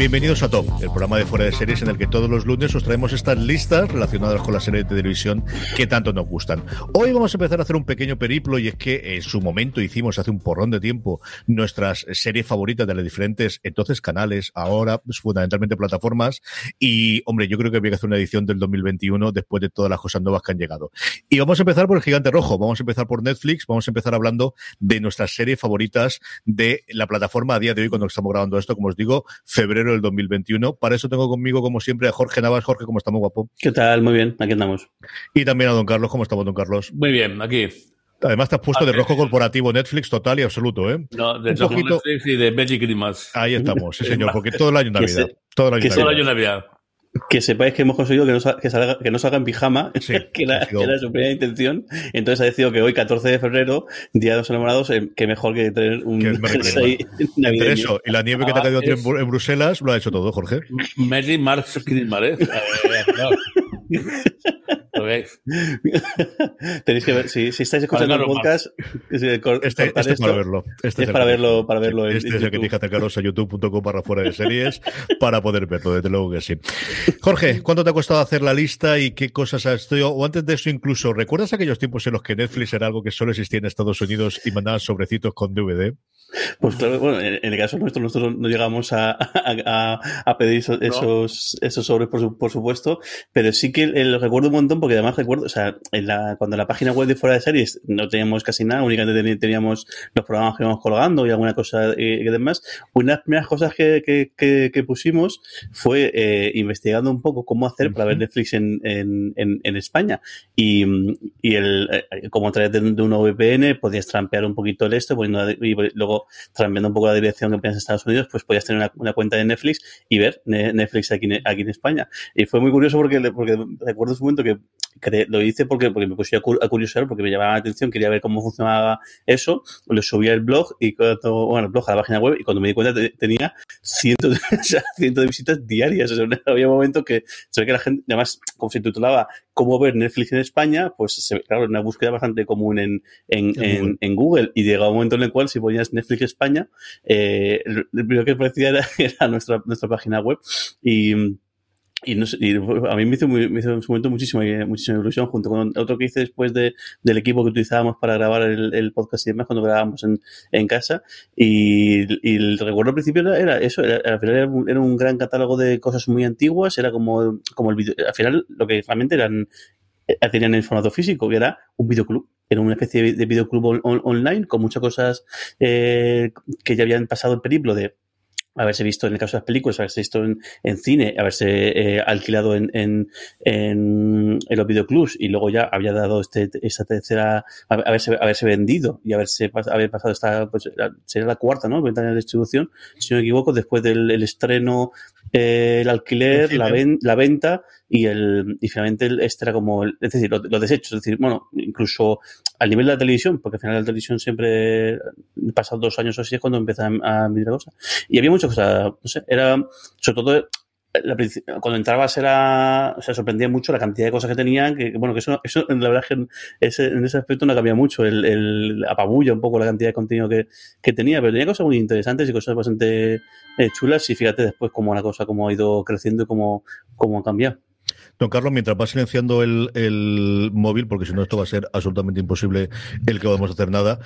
Bienvenidos a Top, el programa de fuera de series en el que todos los lunes os traemos estas listas relacionadas con las series de televisión que tanto nos gustan. Hoy vamos a empezar a hacer un pequeño periplo y es que en su momento hicimos hace un porrón de tiempo nuestras series favoritas de las diferentes entonces canales, ahora pues, fundamentalmente plataformas y hombre, yo creo que había que hacer una edición del 2021 después de todas las cosas nuevas que han llegado. Y vamos a empezar por el gigante rojo, vamos a empezar por Netflix, vamos a empezar hablando de nuestras series favoritas de la plataforma a día de hoy cuando estamos grabando esto, como os digo, febrero del 2021. Para eso tengo conmigo, como siempre, a Jorge Navas. Jorge, ¿cómo estamos, guapo? ¿Qué tal? Muy bien, aquí andamos. Y también a don Carlos, ¿cómo estamos, don Carlos? Muy bien, aquí. Además te has puesto de rojo corporativo Netflix total y absoluto, ¿eh? No, de rojo Netflix y de Magic Christmas. Ahí estamos, sí señor, porque todo el año Navidad. Todo el año Navidad. Todo el año Navidad que sepáis que hemos conseguido que no, que salga, que no salga en pijama, que, era, su primera intención. Entonces ha decidido que hoy, 14 de febrero, Día de los Enamorados, eh, que mejor que tener un jersey navideño. eso y la nieve que te ha caído en, en, Bruselas, lo ha hecho todo, Jorge. Mary Marx ¿eh? Tenéis que ver, si, si estáis escuchando el podcast, este, este es para verlo. Este es, para verlo, para verlo. Este es el que tienes que acercaros a youtube.com para fuera de series para poder verlo, desde luego que sí. Jorge, ¿cuánto te ha costado hacer la lista y qué cosas has estudiado? O antes de eso incluso, ¿recuerdas aquellos tiempos en los que Netflix era algo que solo existía en Estados Unidos y mandaban sobrecitos con DVD? Pues claro, bueno, en, el caso nuestro, nosotros no llegamos a, a, a pedir esos, esos, sobres, por, por, supuesto, pero sí que lo recuerdo un montón porque además recuerdo, o sea, en la, cuando la página web de fuera de series no teníamos casi nada, únicamente teníamos los programas que íbamos colgando y alguna cosa y, demás, una de las primeras cosas que, que, que, pusimos fue eh, investigando un poco cómo hacer para ver Netflix en, en, en, España. Y, y el, eh, como a través de, un VPN podías trampear un poquito el esto, poniendo, y luego trampeando un poco la dirección que ponías en Estados Unidos, pues podías tener una, cuenta de Netflix y ver Netflix aquí, aquí en España. Y fue muy curioso porque, porque recuerdo un momento que lo hice porque, porque me puse a, curiosidad, porque me llamaba la atención, quería ver cómo funcionaba eso, lo subía al blog y cuando, bueno, el blog a la página web y cuando me di cuenta tenía cientos de, cientos de visitas diarias. O sea, había momentos que se ve que la gente, además, como se titulaba cómo ver Netflix en España, pues se, claro, una búsqueda bastante común en, en, en, en, Google. y llegaba un momento en el cual si ponías Netflix España, eh, lo primero que aparecía era, era nuestra, nuestra página web. Y y, no sé, y, a mí me hizo, me hizo en su momento muchísima, muchísima ilusión, junto con otro que hice después de, del equipo que utilizábamos para grabar el, podcast y demás, cuando grabábamos en, en casa. Y, el recuerdo al principio era, eso, al final era un, era un, gran catálogo de cosas muy antiguas, era como, como el video, al final lo que realmente eran, eh, tenían en formato físico, que era un videoclub era una especie de videoclub on, online con muchas cosas eh, que ya habían pasado el periplo de haberse visto en el caso de las películas, haberse visto en, en cine, haberse eh, alquilado en, en, en, los videoclubs y luego ya había dado este, esta tercera, haberse, haberse vendido y haberse haber pasado esta, pues sería la cuarta, ¿no? Ventana de distribución, si no me equivoco, después del el estreno, eh, el alquiler, la, ven, la venta y el, y finalmente este era como, el, es decir, los, desechos, es decir, bueno, incluso al nivel de la televisión, porque al final la televisión siempre, pasado dos años o así es cuando empieza a, a mirar cosas. Y había muchas cosas, no sé, era, sobre todo, la, cuando entrabas era, o sea, sorprendía mucho la cantidad de cosas que tenían, que, bueno, que eso, eso la verdad es que ese, en ese aspecto no cambia mucho, el, el apabulla un poco la cantidad de contenido que, que tenía, pero tenía cosas muy interesantes y cosas bastante eh, chulas y fíjate después cómo la cosa, cómo ha ido creciendo y cómo, cómo ha cambiado. Don Carlos, mientras va silenciando el, el móvil, porque si no esto va a ser absolutamente imposible el que a hacer nada,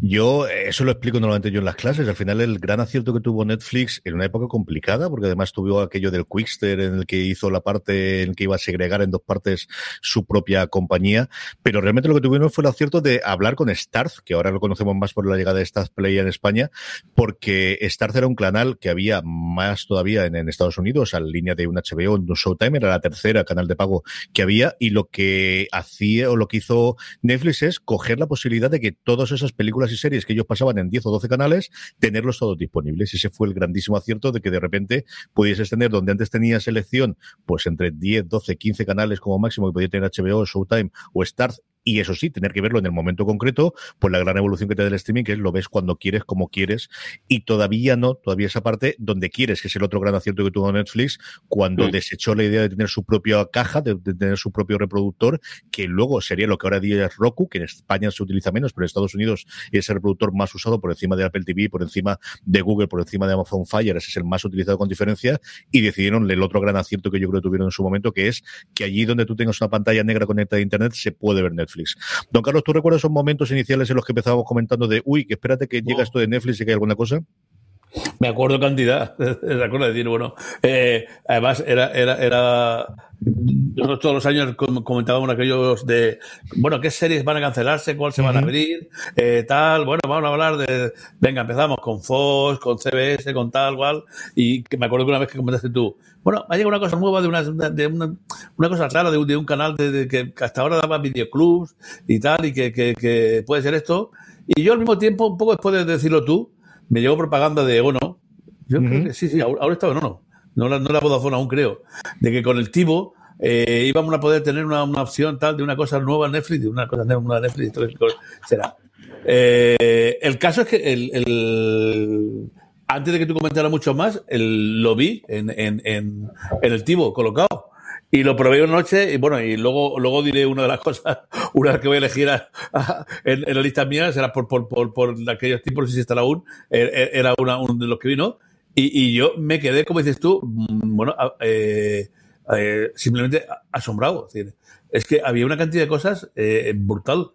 yo eso lo explico normalmente yo en las clases. Al final el gran acierto que tuvo Netflix en una época complicada, porque además tuvo aquello del Quickster en el que hizo la parte en que iba a segregar en dos partes su propia compañía, pero realmente lo que tuvieron fue el acierto de hablar con Starz, que ahora lo conocemos más por la llegada de Starz Play en España, porque Starz era un canal que había más todavía en, en Estados Unidos, la línea de un HBO, un Showtime, era la tercera canal de pago que había y lo que hacía o lo que hizo Netflix es coger la posibilidad de que todas esas películas y series que ellos pasaban en 10 o 12 canales, tenerlos todos disponibles. Ese fue el grandísimo acierto de que de repente pudieses tener donde antes tenías selección, pues entre 10, 12, 15 canales como máximo que podía tener HBO, Showtime o Starz y eso sí, tener que verlo en el momento concreto, pues la gran evolución que te da el streaming, que es lo ves cuando quieres, como quieres, y todavía no, todavía esa parte donde quieres, que es el otro gran acierto que tuvo Netflix, cuando mm. desechó la idea de tener su propia caja, de, tener su propio reproductor, que luego sería lo que ahora día es Roku, que en España se utiliza menos, pero en Estados Unidos es el reproductor más usado por encima de Apple TV, por encima de Google, por encima de Amazon Fire, ese es el más utilizado con diferencia, y decidieron el otro gran acierto que yo creo que tuvieron en su momento, que es que allí donde tú tengas una pantalla negra conectada a Internet se puede ver Netflix. Don Carlos, ¿tú recuerdas esos momentos iniciales en los que empezábamos comentando de, uy, que espérate que llega esto de Netflix y que hay alguna cosa? Me acuerdo cantidad, me acuerdo de decir, bueno, eh, además era, era, era, nosotros todos los años comentábamos aquellos de, bueno, ¿qué series van a cancelarse? ¿Cuál se van a abrir? Eh, tal, bueno, vamos a hablar de, venga, empezamos con Fox, con CBS, con tal, cual, y que me acuerdo que una vez que comentaste tú, bueno, ha llegado una cosa nueva de una, de una, una cosa rara de un, de un canal de, que hasta ahora daba videoclubs y tal, y que, que, que puede ser esto, y yo al mismo tiempo, un poco después de decirlo tú, me llegó propaganda de Ono. Yo creo que sí, sí, ahora, estaba en Ono. No la, no la Vodafone aún creo. De que con el Tivo eh, íbamos a poder tener una, una, opción tal de una cosa nueva en Netflix, de una cosa nueva en Netflix, será. Eh, el caso es que el, el, antes de que tú comentaras mucho más, el, lo vi en, en, en, en el Tivo colocado. Y lo probé una noche y bueno, y luego, luego diré una de las cosas, una que voy a elegir en, la lista mía, será por, por, por, por aquellos tipos, si está aún, er, er, era una, uno de los que vino. Y, y yo me quedé, como dices tú, mm, bueno, eh, eh, simplemente asombrado. Es, decir, es que había una cantidad de cosas eh, brutal.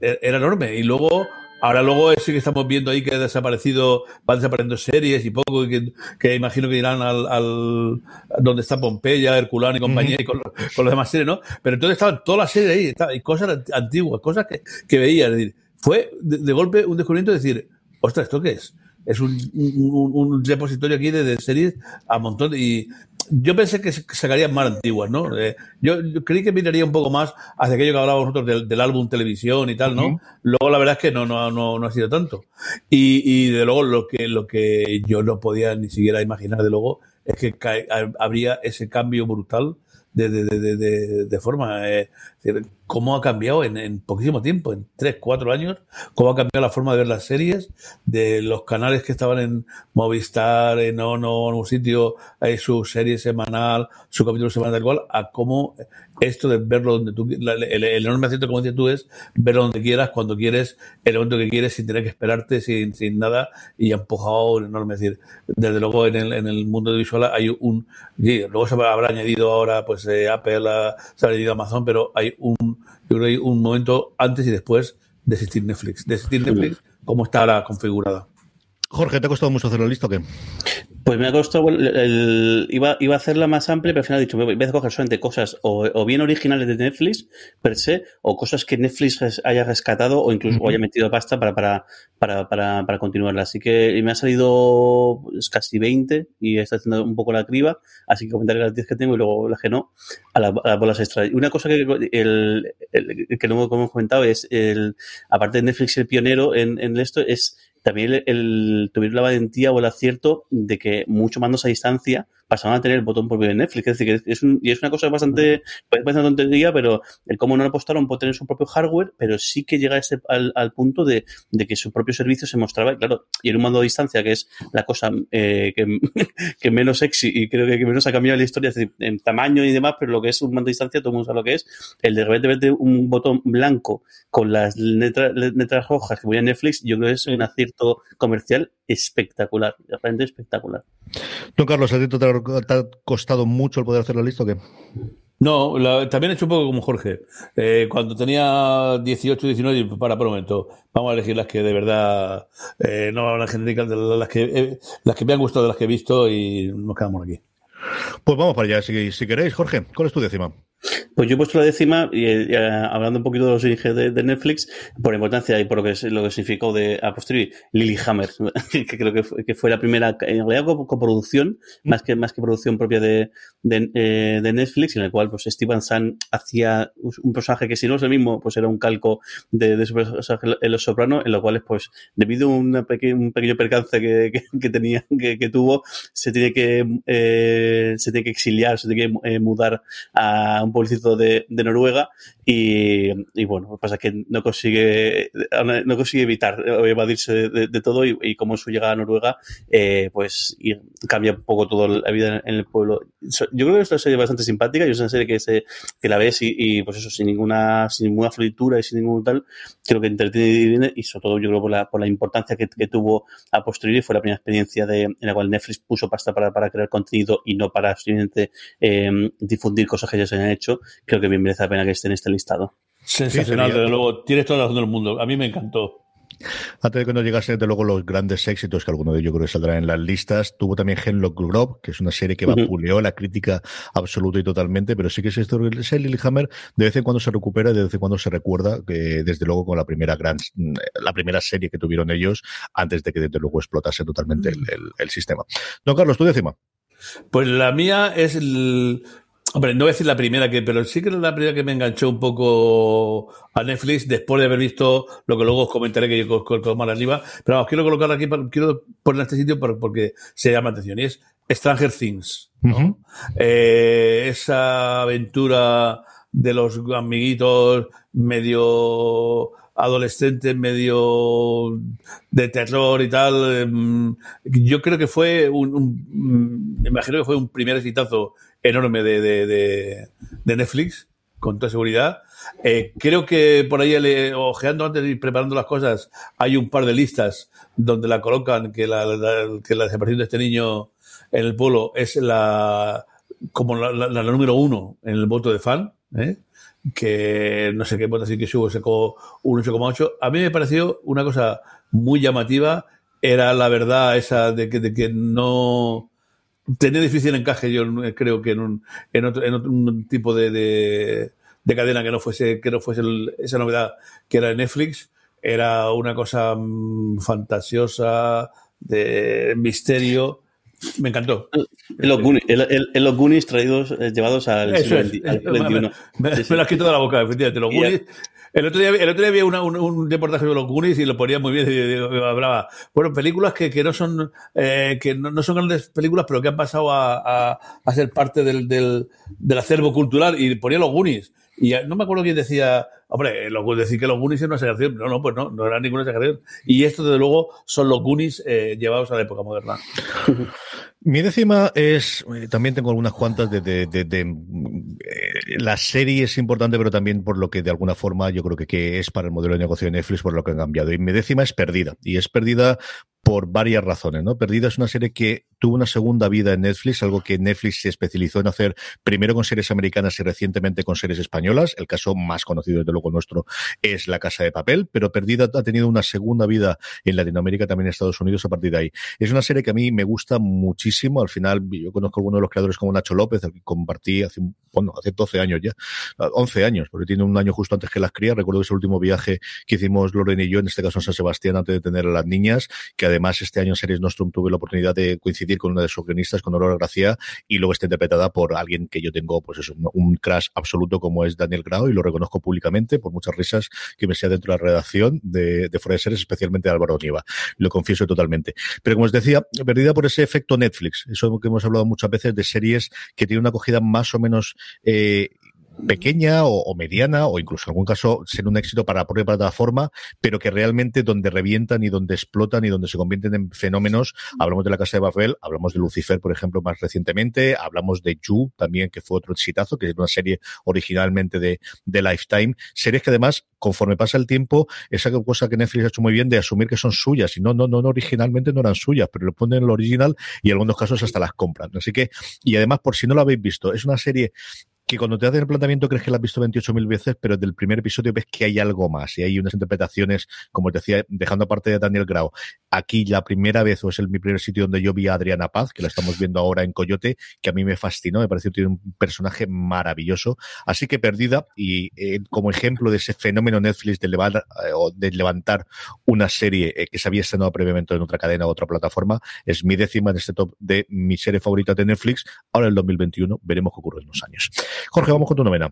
E, era enorme. Y luego Ahora luego sí que estamos viendo ahí que ha desaparecido, van desapareciendo series y poco, y que, que imagino que irán al, al donde está Pompeya, Herculano y compañía, y con, con las demás series, ¿no? Pero entonces estaban todas las series ahí, estaba, y cosas antiguas, cosas que, que veía. Es decir, fue de, de, golpe un descubrimiento de decir, ostras, ¿esto qué es? Es un, un, un repositorio aquí de, de, series a montón y yo pensé que sacarían más antiguas, ¿no? Eh, yo, yo, creí que miraría un poco más hacia aquello que hablábamos nosotros del, del álbum televisión y tal, ¿no? Uh -huh. Luego la verdad es que no, no, no, no ha sido tanto. Y, y de luego lo que, lo que yo no podía ni siquiera imaginar, de luego, es que habría ese cambio brutal de, de, de, de, de forma. Eh, cómo ha cambiado en, poquísimo tiempo, en tres, cuatro años, cómo ha cambiado la forma de ver las series, de los canales que estaban en Movistar, en Ono, en un sitio, hay su serie semanal, su capítulo semanal, igual, a cómo esto de verlo donde tú, la, el, enorme acierto, como dices tú, es verlo donde quieras, cuando quieres, el momento que quieres, sin tener que esperarte, sin, sin nada, y ha empujado un enorme, es decir, desde luego en el, en el mundo visual hay un, luego se habrá añadido ahora, pues, eh, Apple, se ha añadido Amazon, pero hay un, yo creo que hay un momento antes y después de existir Netflix. De existir Netflix, cómo está configurada. Jorge, ¿te ha costado mucho hacer la lista o qué? Pues me ha costado, el, el, iba, iba a hacerla más amplia, pero al final he dicho, voy a coger solamente cosas o, o, bien originales de Netflix, per se, o cosas que Netflix haya rescatado o incluso uh -huh. haya metido pasta para, para, para, para, para continuarla. Así que me ha salido pues, casi 20 y está haciendo un poco la criba, así que comentaré las 10 que tengo y luego las que no, a, la, a las bolas extra. Una cosa que, el, que no hemos comentado es, el, aparte de Netflix el pionero en, en esto, es también el, el, tuvieron la valentía o el acierto de que mucho mandos a distancia pasaron a tener el botón propio de Netflix. Es decir, que es, un, y es una cosa bastante, puede parecer una tontería, pero el cómo no apostaron por tener su propio hardware, pero sí que llega a ese, al, al, punto de, de, que su propio servicio se mostraba, y claro, y en un mando a distancia, que es la cosa eh, que, que, menos sexy y creo que, que, menos ha cambiado la historia, es decir, en tamaño y demás, pero lo que es un mando a distancia, todo el mundo sabe lo que es, el de repente verte un botón blanco con las letras, letras rojas que voy a Netflix, yo creo que es un acierto comercial espectacular, realmente espectacular. Don Carlos, ¿a ti te ha costado mucho el poder hacer la lista o qué? No, la, también he hecho un poco como Jorge. Eh, cuando tenía 18, 19, para, por un momento, vamos a elegir las que de verdad, eh, no las genéricas, las que, eh, las que me han gustado de las que he visto y nos quedamos aquí. Pues vamos para allá, si, si queréis. Jorge, ¿cuál es tu décima? Pues yo he puesto la décima, y, y hablando un poquito de los orígenes de, de, Netflix, por importancia y por lo que, lo que significó de a posteriori, Lilyhammer, que creo que fue, que fue la primera, en realidad coproducción, más que, más que producción propia de, de, eh, de, Netflix, en el cual pues Steven Sun hacía un personaje que si no es el mismo, pues era un calco de, de su personaje en Los Sopranos, en lo cual pues debido a una peque, un pequeño percance que, que, que tenía, que, que, tuvo, se tiene que, eh, se tiene que exiliar, se tiene que eh, mudar a un pueblecito de, Noruega y, bueno, pasa que no consigue, no consigue evitar evadirse de, todo y, como su llegada a Noruega, eh, pues cambia un poco toda la vida en, el pueblo. Yo creo que es una serie bastante simpática y es una serie que, se, que la ves y, pues eso, sin ninguna, sin ninguna fritura y sin ningún tal, creo que entretiene y y sobre todo yo creo por la, por la importancia que, tuvo a posteriori fue la primera experiencia de, en la cual Netflix puso pasta para, para crear contenido y no para simplemente eh, difundir cosas que ya se han hecho, creo que bien merece la pena que esté en este listado. Sensacional, desde luego. Tienes toda la razón del mundo. A mí me encantó. Antes de que nos llegasen, de luego, los grandes éxitos, que alguno de ellos creo que saldrán en las listas, tuvo también Hemlock Grove, que es una serie que vapuleó la crítica absoluta y totalmente, pero sí que es esto, Sally Hammer de vez en cuando se recupera y de vez en cuando se recuerda, que desde luego con la primera gran, la primera serie que tuvieron ellos, antes de que desde luego explotase totalmente el, el sistema. Don Carlos, tú décima. Pues la mía es el, Hombre, no voy a decir la primera que, pero sí que es la primera que me enganchó un poco a Netflix después de haber visto lo que luego os comentaré que yo con más arriba. Pero vamos, quiero colocar aquí, quiero poner este sitio porque se llama atención y es Stranger Things. Eh, esa aventura de los amiguitos medio adolescentes, medio de terror y tal. Em, yo creo que fue un, me imagino que fue un primer exitazo enorme de, de, de, Netflix, con toda seguridad. Eh, creo que por ahí, ojeando antes y preparando las cosas, hay un par de listas donde la colocan que la, que la desaparición de este niño en el pueblo es la como la, la, número uno en el voto de fan, ¿eh? que no sé qué voto así que subo, sacó un 8,8. A mí me pareció una cosa muy llamativa, era la verdad esa de que, de que no tenía difícil encaje, yo creo que en un, en otro, en otro tipo de, de, cadena que no fuese, que no fuese esa novedad que era Netflix. Era una cosa mm, fantasiosa, de misterio. Me encantó. En los Goonies, traídos, eh, llevados al, siglo, XXI. Me, lo has quitado de la boca, efectivamente. Los Goonies, el otro día, el otro día había una, un, un, reportaje de los Goonies y lo ponía muy bien. Y, hablaba, bueno, películas que, que no son eh, que no, son grandes películas, pero que han pasado a, a, a ser parte del, del, del, acervo cultural. Y ponía los Goonies. Y no me acuerdo quién decía, hombre, lo, decir que los Goonies es una exageración. No, no, pues no, no era ninguna exageración. Y esto, desde luego, son los Goonies eh, llevados a la época moderna. Mi décima es, eh, también tengo algunas cuantas de, de, de, de eh, la serie es importante, pero también por lo que de alguna forma yo creo que, que es para el modelo de negocio de Netflix, por lo que han cambiado. Y mi décima es perdida. Y es perdida por varias razones, ¿no? Perdida es una serie que tuvo una segunda vida en Netflix, algo que Netflix se especializó en hacer primero con series americanas y recientemente con series españolas. El caso más conocido, desde luego nuestro, es La Casa de Papel, pero Perdida ha tenido una segunda vida en Latinoamérica, también en Estados Unidos, a partir de ahí. Es una serie que a mí me gusta muchísimo. Al final, yo conozco a alguno de los creadores como Nacho López, al que compartí hace, bueno, hace 12 años ya, 11 años, porque tiene un año justo antes que las crías. Recuerdo es el último viaje que hicimos Loren y yo, en este caso San Sebastián, antes de tener a las niñas, que además este año en Series Nostrum tuve la oportunidad de coincidir con una de sus guionistas, con Aurora Gracia, y luego está interpretada por alguien que yo tengo, pues eso, un crash absoluto como es Daniel Grau, y lo reconozco públicamente por muchas risas que me sea dentro de la redacción de, de Fuera de Series, especialmente de Álvaro Nieva. Lo confieso totalmente. Pero como os decía, perdida por ese efecto Netflix, eso que hemos hablado muchas veces de series que tienen una acogida más o menos eh, pequeña o, mediana o incluso en algún caso ser un éxito para la propia plataforma, pero que realmente donde revientan y donde explotan y donde se convierten en fenómenos, hablamos de la Casa de Babel, hablamos de Lucifer, por ejemplo, más recientemente, hablamos de You también, que fue otro exitazo, que es una serie originalmente de, de Lifetime, series que además, conforme pasa el tiempo, esa cosa que Netflix ha hecho muy bien de asumir que son suyas y no, no, no, originalmente no eran suyas, pero lo ponen en lo original y en algunos casos hasta las compran. Así que, y además, por si no lo habéis visto, es una serie que cuando te hacen el planteamiento crees que la has visto 28.000 veces, pero desde el primer episodio ves que hay algo más y hay unas interpretaciones, como te decía, dejando aparte de Daniel Grau. Aquí la primera vez, o es el mi primer sitio donde yo vi a Adriana Paz, que la estamos viendo ahora en Coyote, que a mí me fascinó, me pareció que tiene un personaje maravilloso. Así que perdida, y eh, como ejemplo de ese fenómeno Netflix de, levantar, eh, de levantar una serie eh, que se había estrenado previamente en otra cadena o otra plataforma, es mi décima en este top de mi serie favorita de Netflix. Ahora en el 2021 veremos qué ocurre en los años. Jorge, vamos con tu novena.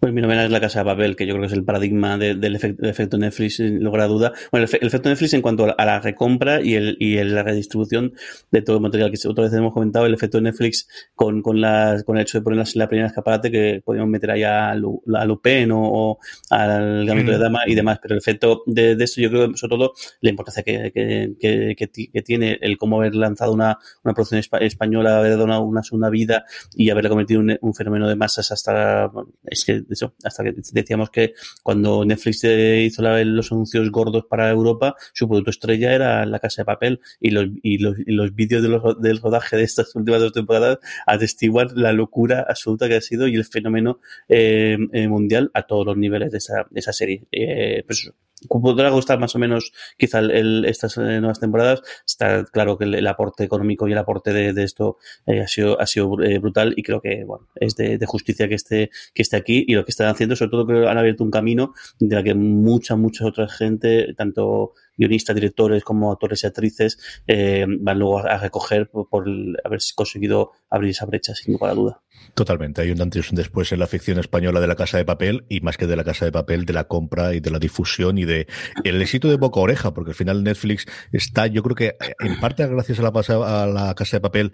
Pues mi novela es La Casa de Papel, que yo creo que es el paradigma del, efecto, Netflix, sin lugar a duda. Bueno, el, efecto Netflix en cuanto a la recompra y, el, y la redistribución de todo el material que otra vez hemos comentado, el efecto Netflix con, con, las, con el hecho de poner la primera escaparate que podíamos meter ahí a, Lupin o, al Gambito de Dama y demás. Pero el efecto de, esto, yo creo, sobre todo, la importancia que, que, que, tiene el cómo haber lanzado una, una producción española, haber dado una, segunda vida y haberla convertido en un, fenómeno de masas hasta. Es que eso, hasta que decíamos que cuando Netflix hizo los anuncios gordos para Europa, su producto estrella era La Casa de Papel y los, y los, y los vídeos del rodaje de estas últimas dos temporadas atestiguan la locura absoluta que ha sido y el fenómeno eh, eh, mundial a todos los niveles de esa, de esa serie. Eh, pues podrá gustar más o menos quizá el, estas eh, nuevas temporadas. Está claro que el, aporte económico y el aporte de, esto eh, ha sido, ha sido eh, brutal y creo que bueno, es de, justicia que esté, que esté aquí y lo que están haciendo, sobre todo que han abierto un camino de la que mucha, mucha otra gente, tanto guionistas, directores como actores y actrices, van luego a, recoger por, por, haber conseguido abrir esa brecha, sin lugar a duda. Totalmente. Hay un antes y un después en la ficción española de la Casa de Papel y más que de la Casa de Papel, de la compra y de la difusión y de el éxito de boca oreja, porque al final Netflix está, yo creo que en parte gracias a la, a la Casa de Papel,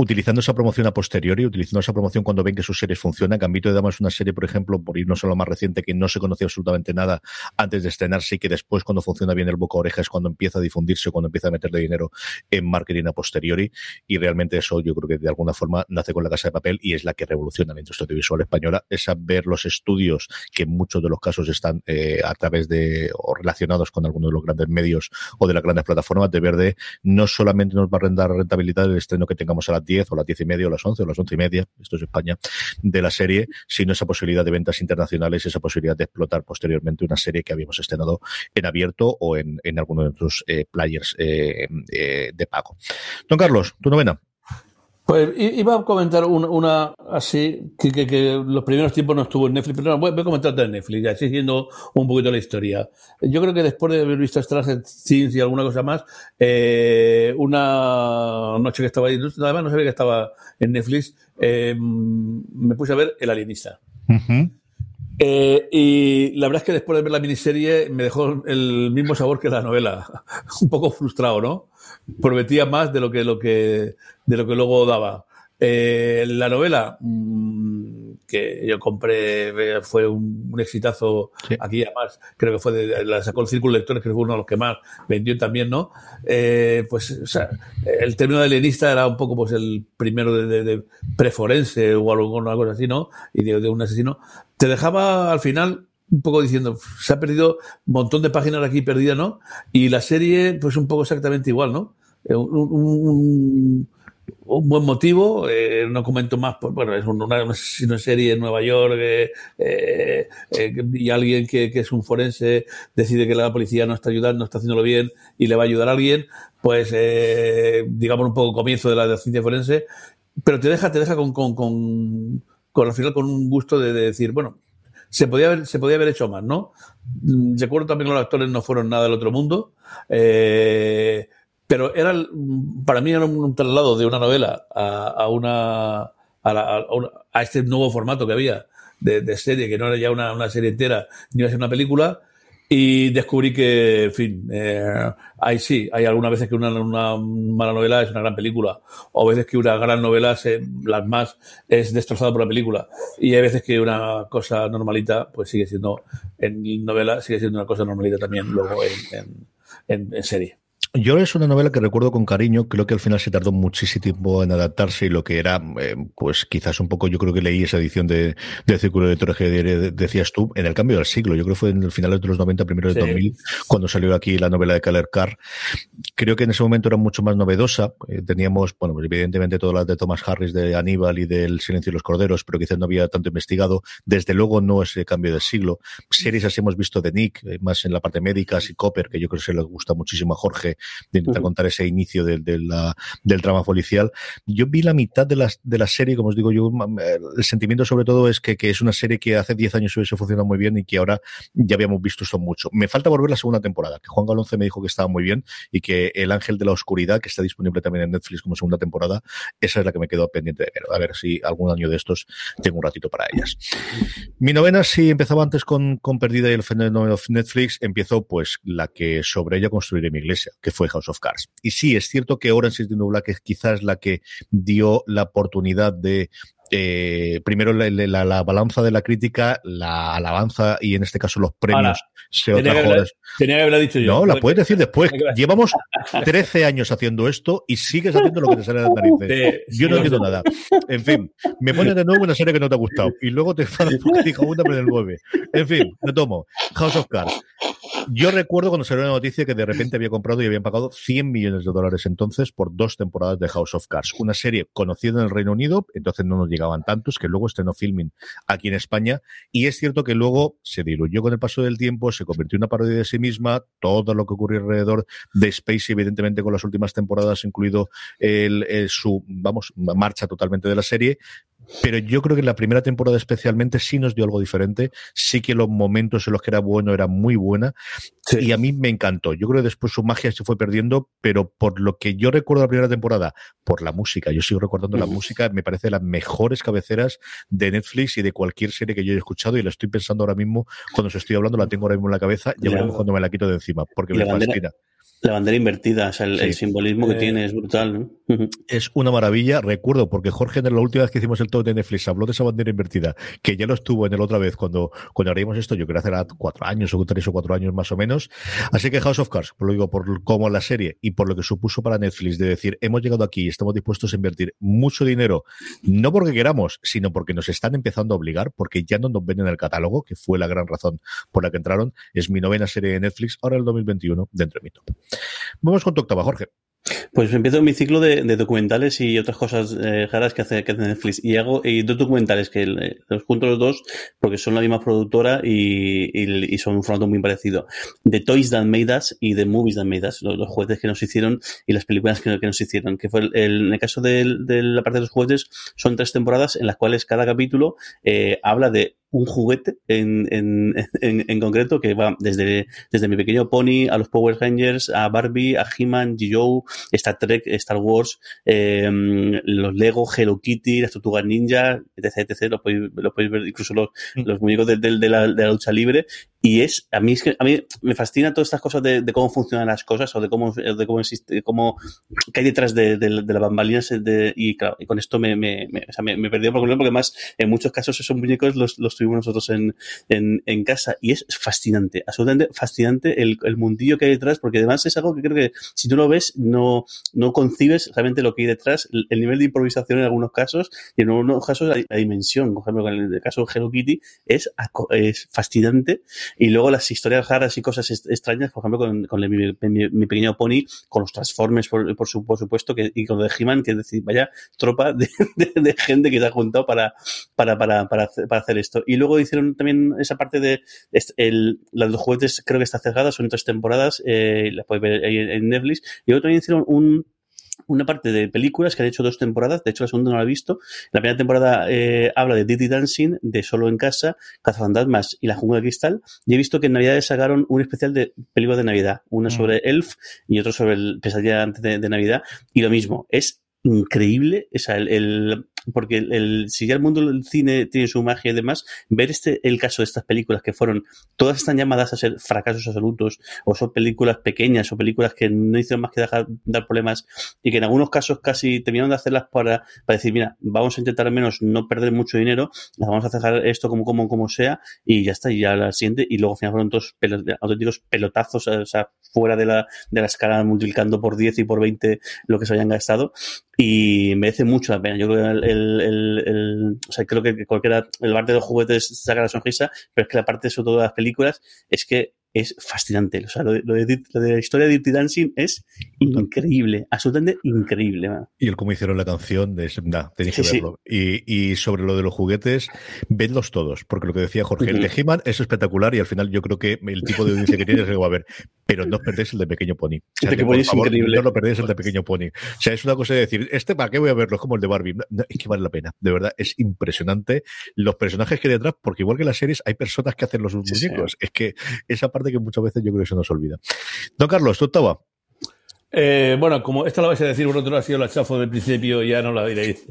utilizando esa promoción a posteriori, utilizando esa promoción cuando ven que sus series funcionan. Gambito de Dama es una serie, por ejemplo, por irnos a lo más reciente, que no se conocía absolutamente nada antes de estrenarse y que después, cuando funciona bien el boca oreja, es cuando empieza a difundirse, cuando empieza a meterle dinero en marketing a posteriori. Y realmente eso yo creo que de alguna forma nace con la casa de papel y es la que revoluciona la industria audiovisual española. Es ver los estudios que en muchos de los casos están eh, a través de o relacionados con alguno de los grandes medios o de las grandes plataformas, de ver de no solamente nos va a rendar rentabilidad el estreno que tengamos a la 10 o las 10 y media o las 11 o las 11 y media, esto es España, de la serie, sino esa posibilidad de ventas internacionales, esa posibilidad de explotar posteriormente una serie que habíamos estrenado en abierto o en, en alguno de nuestros eh, players eh, eh, de pago. Don Carlos, tu novena. Pues iba a comentar una, así, que, que, los primeros tiempos no estuvo en Netflix, pero no, voy, a comentar de Netflix, ya siguiendo un poquito la historia. Yo creo que después de haber visto Stranger Things y alguna cosa más, eh, una noche que estaba ahí, además no sabía que estaba en Netflix, eh, me puse a ver El Alienista. Eh, y la verdad es que después de ver la miniserie me dejó el mismo sabor que la novela. Un poco frustrado, ¿no? Prometía más de lo que, lo que, de lo que luego daba. Eh, la novela mm, que yo compré eh, fue un, exitazo aquí, además, creo que fue de, la sacó el Círculo de Lectores, que fue uno de los que más vendió también, ¿no? pues, o sea, el término de alienista era un poco pues el primero de, de, preforense o algo, algo así, ¿no? Y de, de un asesino te dejaba al final un poco diciendo, se ha perdido un montón de páginas aquí perdidas, ¿no? Y la serie, pues un poco exactamente igual, ¿no? Eh, un, buen motivo, eh, no comento más, pues, bueno, es una, serie en Nueva York eh, y alguien que, es un forense decide que la policía no está ayudando, no está haciéndolo bien y le va a ayudar a alguien, pues digamos un poco comienzo de la, ciencia forense, pero te deja, te deja con con al final con un gusto de, decir, bueno, se podía haber, se podía haber hecho más, ¿no? Recuerdo también que los actores no fueron nada del otro mundo, eh, pero era, para mí era un, traslado de una novela a, una, a, este nuevo formato que había de, serie, que no era ya una, una serie entera, ni iba una película, y descubrí que, en fin, eh, hay sí, hay algunas veces que una, una, mala novela es una gran película, o veces que una gran novela, se, las más, es destrozada por la película, y hay veces que una cosa normalita, pues sigue siendo, en novela, sigue siendo una cosa normalita también luego en, en, en serie. Yo es una novela que recuerdo con cariño, creo que al final se tardó muchísimo tiempo en adaptarse y lo que era, eh, pues quizás un poco, yo creo que leí esa edición de, de Círculo de que decías tú, en el cambio del siglo, yo creo que fue en el final de los 90, primero de 2000, cuando salió aquí la novela de Keller Carr. Creo que en ese momento era mucho más novedosa, eh, teníamos, bueno, pues evidentemente todas las de Thomas Harris, de Aníbal y del Silencio de los Corderos, pero quizás no había tanto investigado, desde luego no ese cambio del siglo. Series así hemos visto de Nick, eh, más en la parte médica, y Copper, que yo creo que se le gusta muchísimo a Jorge, de intentar contar ese inicio del trama policial. Yo vi la mitad de la, de la serie, como os digo yo, el sentimiento sobre todo es que, que es una serie que hace 10 años hubiese funcionado muy bien y que ahora ya habíamos visto esto mucho. Me falta volver la segunda temporada, que Juan Galonce me dijo que estaba muy bien y que El Ángel de la Oscuridad, que está disponible también en Netflix como segunda temporada, esa es la que me quedó pendiente de ver. A ver si algún año de estos tengo un ratito para ellas. Mi novena, si empezaba antes con, con Perdida y el fenómeno de Netflix, empezó pues la que sobre ella construiré mi iglesia, que fue House of Cards. Y sí, es cierto que Orange is the New Black es quizás la que dio la oportunidad de eh, primero la, la, balanza de la crítica, la alabanza y en este caso los premios. se tenía, que tenía, que haberla dicho yo. No, la puedes decir después. Llevamos 13 años haciendo esto y sigues haciendo lo que te sale de las narices. yo no entiendo nada. En fin, me pones de nuevo una serie que no te ha gustado y luego te enfadas porque dijo una pero el 9. En fin, me tomo. House of Cards. Yo recuerdo cuando salió la noticia que de repente había comprado y habían pagado 100 millones de dólares entonces por dos temporadas de House of Cards. Una serie conocida en el Reino Unido, entonces no nos llegaban tantos, que luego estrenó filming aquí en España. Y es cierto que luego se diluyó con el paso del tiempo, se convirtió en una parodia de sí misma, todo lo que ocurrió alrededor de Space, evidentemente con las últimas temporadas, incluido el, su, vamos, marcha totalmente de la serie, pero yo creo que en la primera temporada especialmente sí nos dio algo diferente, sí que los momentos en los que era bueno era muy buena. Y a mí me encantó. Yo creo que después su magia se fue perdiendo, pero por lo que yo recuerdo la primera temporada, por la música, yo sigo recordando la música, me parece de las mejores cabeceras de Netflix y de cualquier serie que yo haya escuchado y la estoy pensando ahora mismo, cuando os estoy hablando, la tengo ahora mismo en la cabeza y veremos cuando me la quito de encima, porque me fascina. La bandera invertida, o sea, el, simbolismo que eh, tiene es brutal. Es una maravilla. Recuerdo, porque Jorge, en la última vez que hicimos el top de Netflix, habló de esa bandera invertida, que ya lo estuvo en el otra vez cuando, cuando haríamos esto, yo creo que hace cuatro años o tres o cuatro años más o menos. Así que House of Cards, por lo digo, por como la serie y por lo que supuso para Netflix de decir, hemos llegado aquí y estamos dispuestos a invertir mucho dinero, no porque queramos, sino porque nos están empezando a obligar, porque ya no nos ven en el catálogo, que fue la gran razón por la que entraron. Es mi novena serie de Netflix, ahora el 2021, dentro de mi top. Vamos con tu octava, Jorge. Pues empiezo mi ciclo de, documentales y otras cosas eh, raras que hace, que Netflix. Y hago y dos documentales que los junto los dos porque son la misma productora y, son un formato muy parecido. The Toys That Made Us y The Movies That Made Us, los, juguetes que nos hicieron y las películas que, nos hicieron. Que fue el, en el caso de, la parte de los juguetes, son tres temporadas en las cuales cada capítulo eh, habla de un juguete en, en, en, concreto que va desde, desde mi pequeño pony a los Power Rangers, a Barbie, a He-Man, G.O., Star Trek, Star Wars, eh, los Lego, Hello Kitty, las Tortugas Ninja, etc, etc. Lo podéis, lo podéis ver incluso los, mm. los muñecos de, de, de, la, de la lucha libre y es, a mí es que, a mí me fascina todas estas cosas de, cómo funcionan las cosas o de cómo, de cómo existe, cómo, que hay detrás de, de, de las bambalinas de, y claro, y con esto me, me, me, o sea, me, me perdí porque además en muchos casos esos muñecos los, tuvimos nosotros en, en, casa y es fascinante, absolutamente fascinante el, mundillo que hay detrás porque además es algo que creo que si tú lo ves no, no concibes realmente lo que hay detrás, el, nivel de improvisación en algunos casos y en algunos casos la, dimensión, por ejemplo en el caso de Hello Kitty es, es fascinante y luego las historias raras y cosas extrañas, por ejemplo, con, mi, pequeño pony, con los Transformers, por, por, supuesto, que, y con lo de He-Man, que es decir, vaya tropa de, gente que se ha juntado para, para, para, para, para, hacer esto. Y luego hicieron también esa parte de el, los juguetes, creo que está cerrada, son tres temporadas, eh, las puedes ver en Netflix. Y luego también hicieron un una parte de películas que han hecho dos temporadas, de hecho la segunda no la he visto. La primera temporada eh, habla de Diddy Dancing, de Solo en Casa, Cazafantasmas y La Jungla de Cristal. Y he visto que en Navidad sacaron un especial de películas de Navidad, una mm. sobre Elf y otro sobre el Pesadilla antes de, de Navidad. Y lo mismo, es increíble, o sea, el, porque el, si ya el mundo del cine tiene su magia y demás, ver este el caso de estas películas que fueron, todas están llamadas a ser fracasos absolutos, o son películas pequeñas, o películas que no hicieron más que dejar, dar problemas, y que en algunos casos casi terminaron de hacerlas para, para decir, mira, vamos a intentar al menos no perder mucho dinero, vamos a hacer esto como, como, como sea, y ya está, y ya la siguiente, y luego al final fueron todos auténticos pelotazos, o sea, fuera de la, de la escala multiplicando por 10 y por 20 lo que se hayan gastado, y merece mucho la pena. Yo creo que el, el, el, o sea, creo que cualquiera, el bar de los juguetes saca la sonrisa, pero es que la parte sobre todo de las películas es que es fascinante. O sea, lo de, lo de, la historia de Dirty Dancing es increíble, absolutamente increíble. Y el cómo hicieron la canción, de, nada, tenéis que verlo. Y, y, sobre lo de los juguetes, vedlos todos, porque lo que decía Jorge, el de He-Man es espectacular y al final yo creo que el tipo de audiencia que tiene es que va a ver, pero no os perdéis el de Pequeño Pony. O sea, que, por favor, increíble. no lo perdéis el de Pequeño Pony. O sea, es una cosa de decir, este para qué voy a verlo, es como el de Barbie. No, es que vale la pena, de verdad, es impresionante los personajes que hay detrás, porque igual que en las series hay personas que hacen los muñecos. Es que esa parte que muchas veces yo creo que se nos olvida. Don Carlos, tú estaba. Eh, bueno, como esta la vais a decir vosotros, ha sido la chafo del principio, ya no la diréis.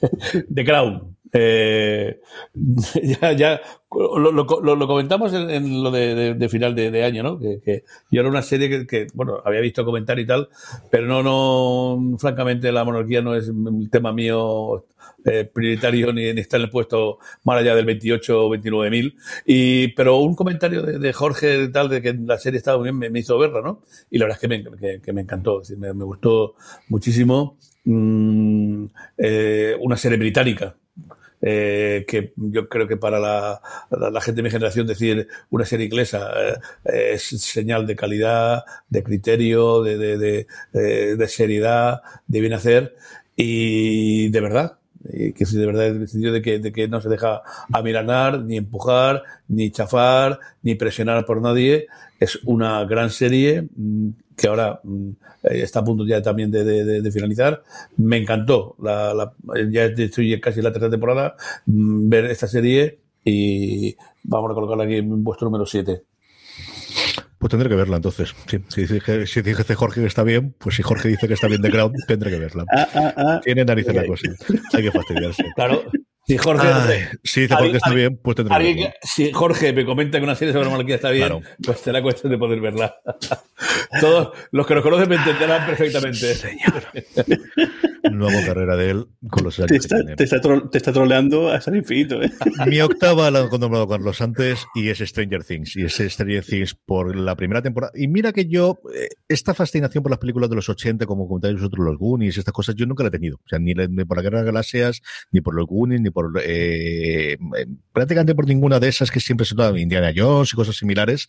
The Crown. Eh, ya, ya lo, lo, comentamos en, lo de, final de, año, ¿no? Que, yo era una serie que, que, bueno, había visto comentar y tal, pero no, no, francamente, la monarquía no es un tema mío eh, prioritario ni, ni, está en el puesto más allá del 28 o 29 mil. Y, pero un comentario de, de, Jorge tal de que la serie estaba muy bien me, hizo verla, ¿no? Y la verdad es que me, que, me encantó, me, gustó muchísimo. Mm, eh, una serie británica, eh, que yo creo que para la, la, gente de mi generación decir una serie inglesa es señal de calidad, de criterio, de, de, seriedad, de bien hacer y de verdad. Y que de verdad en el sentido de que, de que no se deja amilanar, ni empujar, ni chafar, ni presionar por nadie. Es una gran serie mm, que ahora mm, está a punto ya también de, de, de finalizar. Me encantó, la, la, ya estoy casi en la tercera temporada, mm, ver esta serie y vamos a colocarla aquí en vuestro número 7. Pues tendré que verla entonces. Sí, si, dice, si dice Jorge que está bien, pues si Jorge dice que está bien de Crown, tendré que verla. Ah, ah, ah. Tiene narices la cosa. Hay que fastidiarse. Claro. Si Jorge, Ay, si dice Jorge está bien, pues tendré que verla. Si Jorge me comenta que una serie sobre monarquía está bien, claro. pues será cuestión de poder verla. Todos los que nos conocen me entenderán perfectamente. Señor. Nueva carrera de él con los años te está, te está, tro te está troleando hasta el infinito. ¿eh? Mi octava la he nombrado Carlos antes y es Stranger Things. Y es Stranger Things por la primera temporada. Y mira que yo, eh, esta fascinación por las películas de los 80, como comentáis vosotros, los Goonies, estas cosas, yo nunca la he tenido. O sea, ni, ni por la Guerra de las Galaxias, ni por los Goonies, ni por eh, prácticamente por ninguna de esas que siempre se Indiana Jones y cosas similares.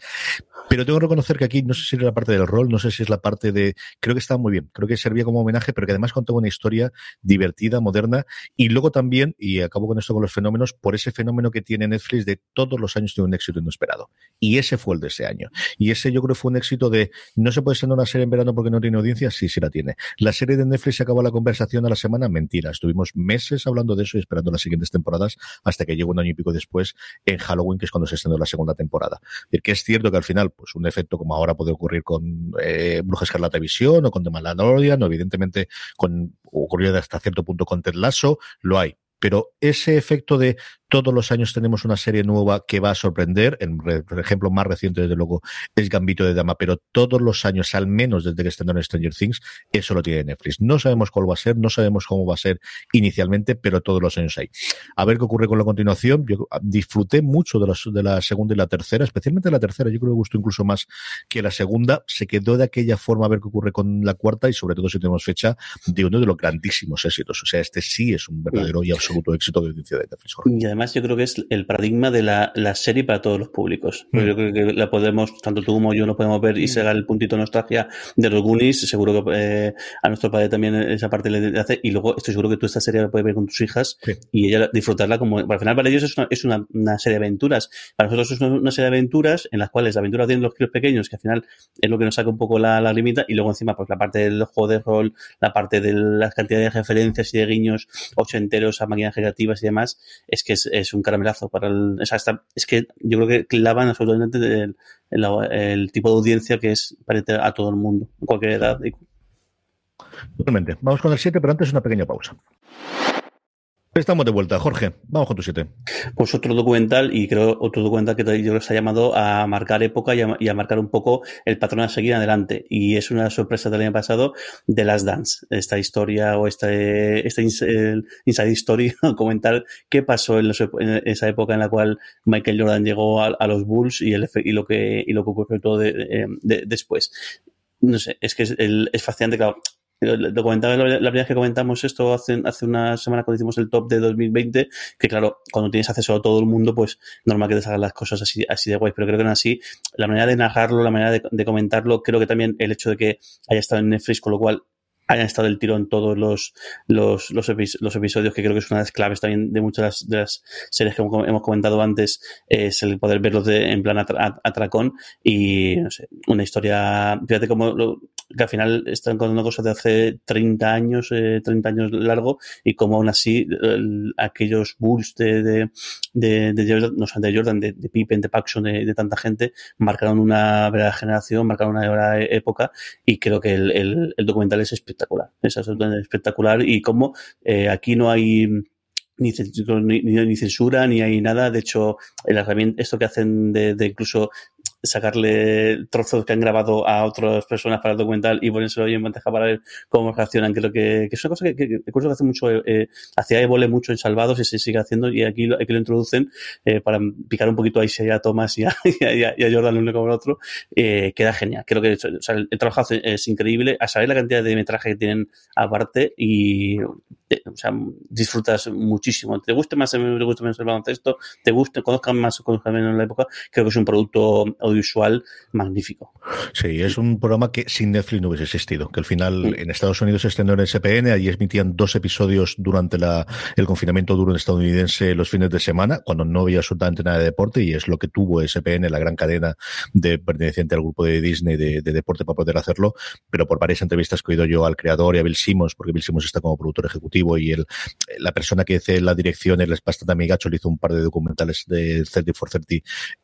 Pero tengo que reconocer que aquí no sé si es la parte del rol, no sé si es la parte de. Creo que estaba muy bien. Creo que servía como homenaje, pero que además contaba una historia divertida, moderna. Y luego también, y acabo con esto con los fenómenos, por ese fenómeno que tiene Netflix de todos los años tiene un éxito inesperado. Y ese fue el de ese año. Y ese yo creo fue un éxito de. No se puede ser una serie en verano porque no tiene audiencia. Sí, sí la tiene. La serie de Netflix se acabó la conversación a la semana. Mentira. Estuvimos meses hablando de eso y esperando las siguientes temporadas hasta que llegó un año y pico después en Halloween, que es cuando se estrenó la segunda temporada. Es que es cierto que al final, pues un efecto como ahora puede ocurrir con eh, Bruja Escarlata Visión o con The Mandalorian, o evidentemente con ocurrió hasta cierto punto con Ted Lasso, lo hay. Pero ese efecto de todos los años tenemos una serie nueva que va a sorprender. El, el ejemplo más reciente, desde luego, es Gambito de Dama, pero todos los años, al menos desde que estén en Stranger Things, eso lo tiene Netflix. No sabemos cuál va a ser, no sabemos cómo va a ser inicialmente, pero todos los años hay. A ver qué ocurre con la continuación. Yo disfruté mucho de la, de la segunda y la tercera, especialmente la tercera. Yo creo que me gustó incluso más que la segunda. Se quedó de aquella forma a ver qué ocurre con la cuarta y sobre todo si tenemos fecha de uno de los grandísimos éxitos. O sea, este sí es un verdadero y absoluto éxito de audiencia de Netflix. Además yo creo que es el paradigma de la, la serie para todos los públicos. Mm. Yo creo que la podemos, tanto tú como yo lo podemos ver y se da el puntito de nostalgia de los Goonies. Seguro que eh, a nuestro padre también esa parte le hace. Y luego estoy seguro que tú esta serie la puedes ver con tus hijas sí. y ella disfrutarla como. Al final, para ellos es una, es una, una, serie de aventuras. Para nosotros es una, una, serie de aventuras en las cuales la aventura tiene los kilos pequeños, que al final es lo que nos saca un poco la, la limita. Y luego encima, pues la parte del juego de rol, la parte de la cantidad de referencias y de guiños ochenteros a máquinas creativas y demás, es que es, es un caramelazo para el. O sea, es que yo creo que clavan absolutamente el, tipo de audiencia que es para a todo el mundo, en cualquier edad. Totalmente. Vamos con el 7, pero antes una pequeña pausa. Estamos de vuelta, Jorge. Vamos con tu siete. Pues otro documental, y creo otro documental que yo creo ha llamado a marcar época y a, marcar un poco el patrón a seguir adelante. Y es una sorpresa del año pasado de Last Dance. Esta historia o este, esta inside story, comentar qué pasó en, los, en, esa época en la cual Michael Jordan llegó a, los Bulls y, el, y, lo que, y lo que ocurrió todo de, de, de, después. No sé, es que es, el, es fascinante, claro lo comentaba la, primera vez que comentamos esto hace, hace una semana cuando hicimos el top de 2020, que claro, cuando tienes acceso a todo el mundo, pues normal que te salgan las cosas así, así de guay, pero creo que no así, la manera de narrarlo, la manera de, de comentarlo, creo que también el hecho de que haya estado en Netflix, con lo cual hayan estado el tiro en todos los, los, los, episodios, que creo que es una de las claves también de muchas de las, series que hemos comentado antes, es el poder verlos de, en plan atracón y, no sé, una historia, fíjate cómo lo, que al final están contando cosas de hace 30 años, eh, 30 años largo, y como aún así aquellos Bulls de, de, de, Jordan, no de Jordan, de, de Pippen, de Paxson, de, tanta gente, marcaron una verdadera generación, marcaron una verdadera época, y creo que el, el, documental es espectacular, es absolutamente espectacular, y como eh, aquí no hay ni, ni, ni, censura, ni hay nada. De hecho, el herramienta, esto que hacen de, incluso sacarle trozos que han grabado a otras personas para el documental y ponérselo en bandeja para ver cómo reaccionan, lo que, que es una cosa que, que, que, que hace mucho, eh, hacía Evole mucho en Salvados y se sigue haciendo y aquí, aquí lo introducen eh, para picar un poquito ahí a Thomas y a, y a, uno como el otro, eh, queda genial. Creo que o sea, el, el, trabajo es increíble, a saber la cantidad de metraje que tienen aparte y o sea, disfrutas muchísimo. Te guste más, te guste menos el baloncesto, te guste, conozcan más o conozcan menos en la época, creo que es un producto audiovisual magnífico. Sí, es un programa que sin Netflix no hubiese existido, que al final sí. en Estados Unidos se estrenó en SPN, allí emitían dos episodios durante la, el confinamiento duro en estadounidense los fines de semana, cuando no había absolutamente nada de deporte, y es lo que tuvo SPN, la gran cadena de perteneciente al grupo de Disney de, de deporte para poder hacerlo, pero por varias entrevistas que he oído yo al creador y a Bill Simmons, porque Bill Simmons está como productor ejecutivo y el, la persona que hace la dirección, el Espasta Amigacho, le hizo un par de documentales de 30 for 30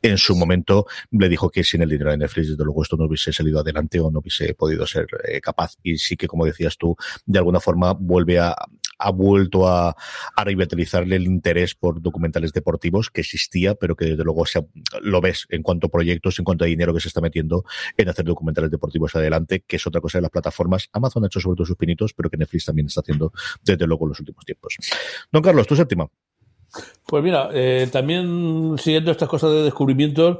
en su momento, le dijo que sin el dinero de Netflix, desde luego, esto no hubiese salido adelante o no hubiese podido ser eh, capaz. Y sí que, como decías tú, de alguna forma vuelve a, ha vuelto a, a revitalizarle el interés por documentales deportivos que existía, pero que desde luego se, lo ves en cuanto a proyectos, en cuanto a dinero que se está metiendo en hacer documentales deportivos adelante, que es otra cosa de las plataformas. Amazon ha hecho sobre todo sus pinitos, pero que Netflix también está haciendo desde luego en los últimos tiempos. Don Carlos, tu séptima. Pues mira, eh, también siguiendo estas cosas de descubrimientos,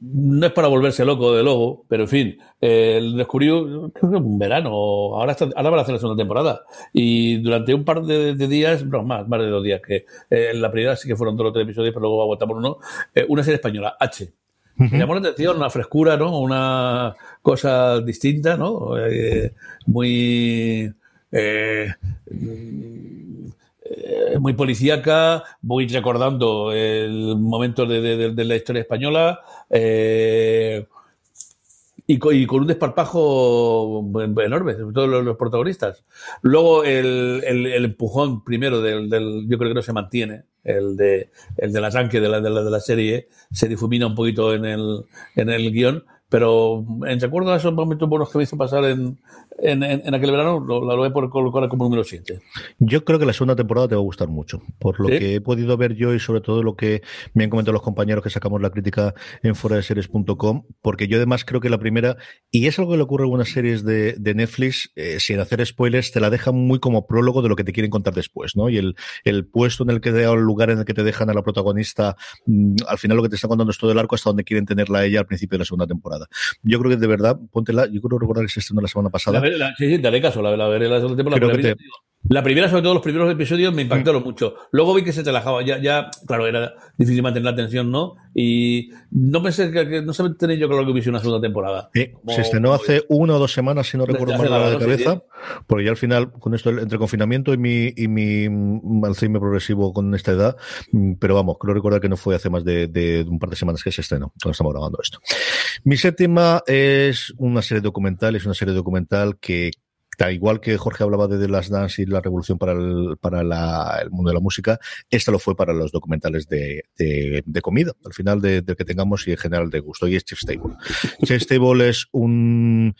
no es para volverse loco de logo, pero en fin, eh, descubrió creo que un verano, ahora, está, ahora van a hacer la segunda temporada. Y durante un par de, de días, no, más, más de dos días, que eh, en la primera sí que fueron dos o tres episodios, pero luego aguantamos uno, eh, una serie española, H. Me llamó la atención una frescura, ¿no? Una cosa distinta, ¿no? Muy... Eh, muy policíaca, voy recordando el momento de, de, la historia española eh, y, con, y, con, un desparpajo enorme, sobre todo los, protagonistas. Luego el, el, el empujón primero del, del, yo creo que no se mantiene, el de el del arranque de la, de la, de la serie, se difumina un poquito en el, en el guion, pero en recuerdo a esos momentos buenos que me hizo pasar en, en, aquel verano, lo, lo voy a colocar como número 7. Yo creo que la segunda temporada te va a gustar mucho, por lo ¿Sí? que he podido ver yo y sobre todo lo que me han comentado los compañeros que sacamos la crítica en foradeseries.com, porque yo además creo que la primera, y es algo que le ocurre a algunas series de, de Netflix, eh, sin hacer spoilers, te la dejan muy como prólogo de lo que te quieren contar después, ¿no? Y el, el puesto en el que te el lugar en el que te dejan a la protagonista, mmm, al final lo que te está contando es todo el arco hasta donde quieren tenerla ella al principio de la segunda temporada. Yo creo que de verdad, póntela, yo creo recordar que se estrenó la semana pasada. La, la, sí, sí, dale caso, la, la veré la segunda temporada. Creo que te... La primera, sobre todo los primeros episodios, me impactaron mm. mucho. Luego vi que se relajaba. Ya, ya, claro, era difícil mantener la atención, ¿no? Y no pensé que, que no se tenía yo claro que hubiese una segunda temporada. Sí, Como, se estrenó hace una o dos semanas, si no recuerdo mal la de cabeza, sí, sí. porque ya al final, con esto, entre confinamiento y mi, y mi Alzheimer progresivo con esta edad, mm, pero vamos, creo recordar que no fue hace más de, de, un par de semanas que se estrenó, cuando estamos grabando esto. Mi séptima es una serie documental, es una serie documental que tal igual que Jorge hablaba de The Last Dance y la revolución para el, para el mundo de la música, esta lo fue para los documentales de, de, comida, al final de, de, que tengamos y en general de gusto, y es Chef Stable. Chef Stable es un,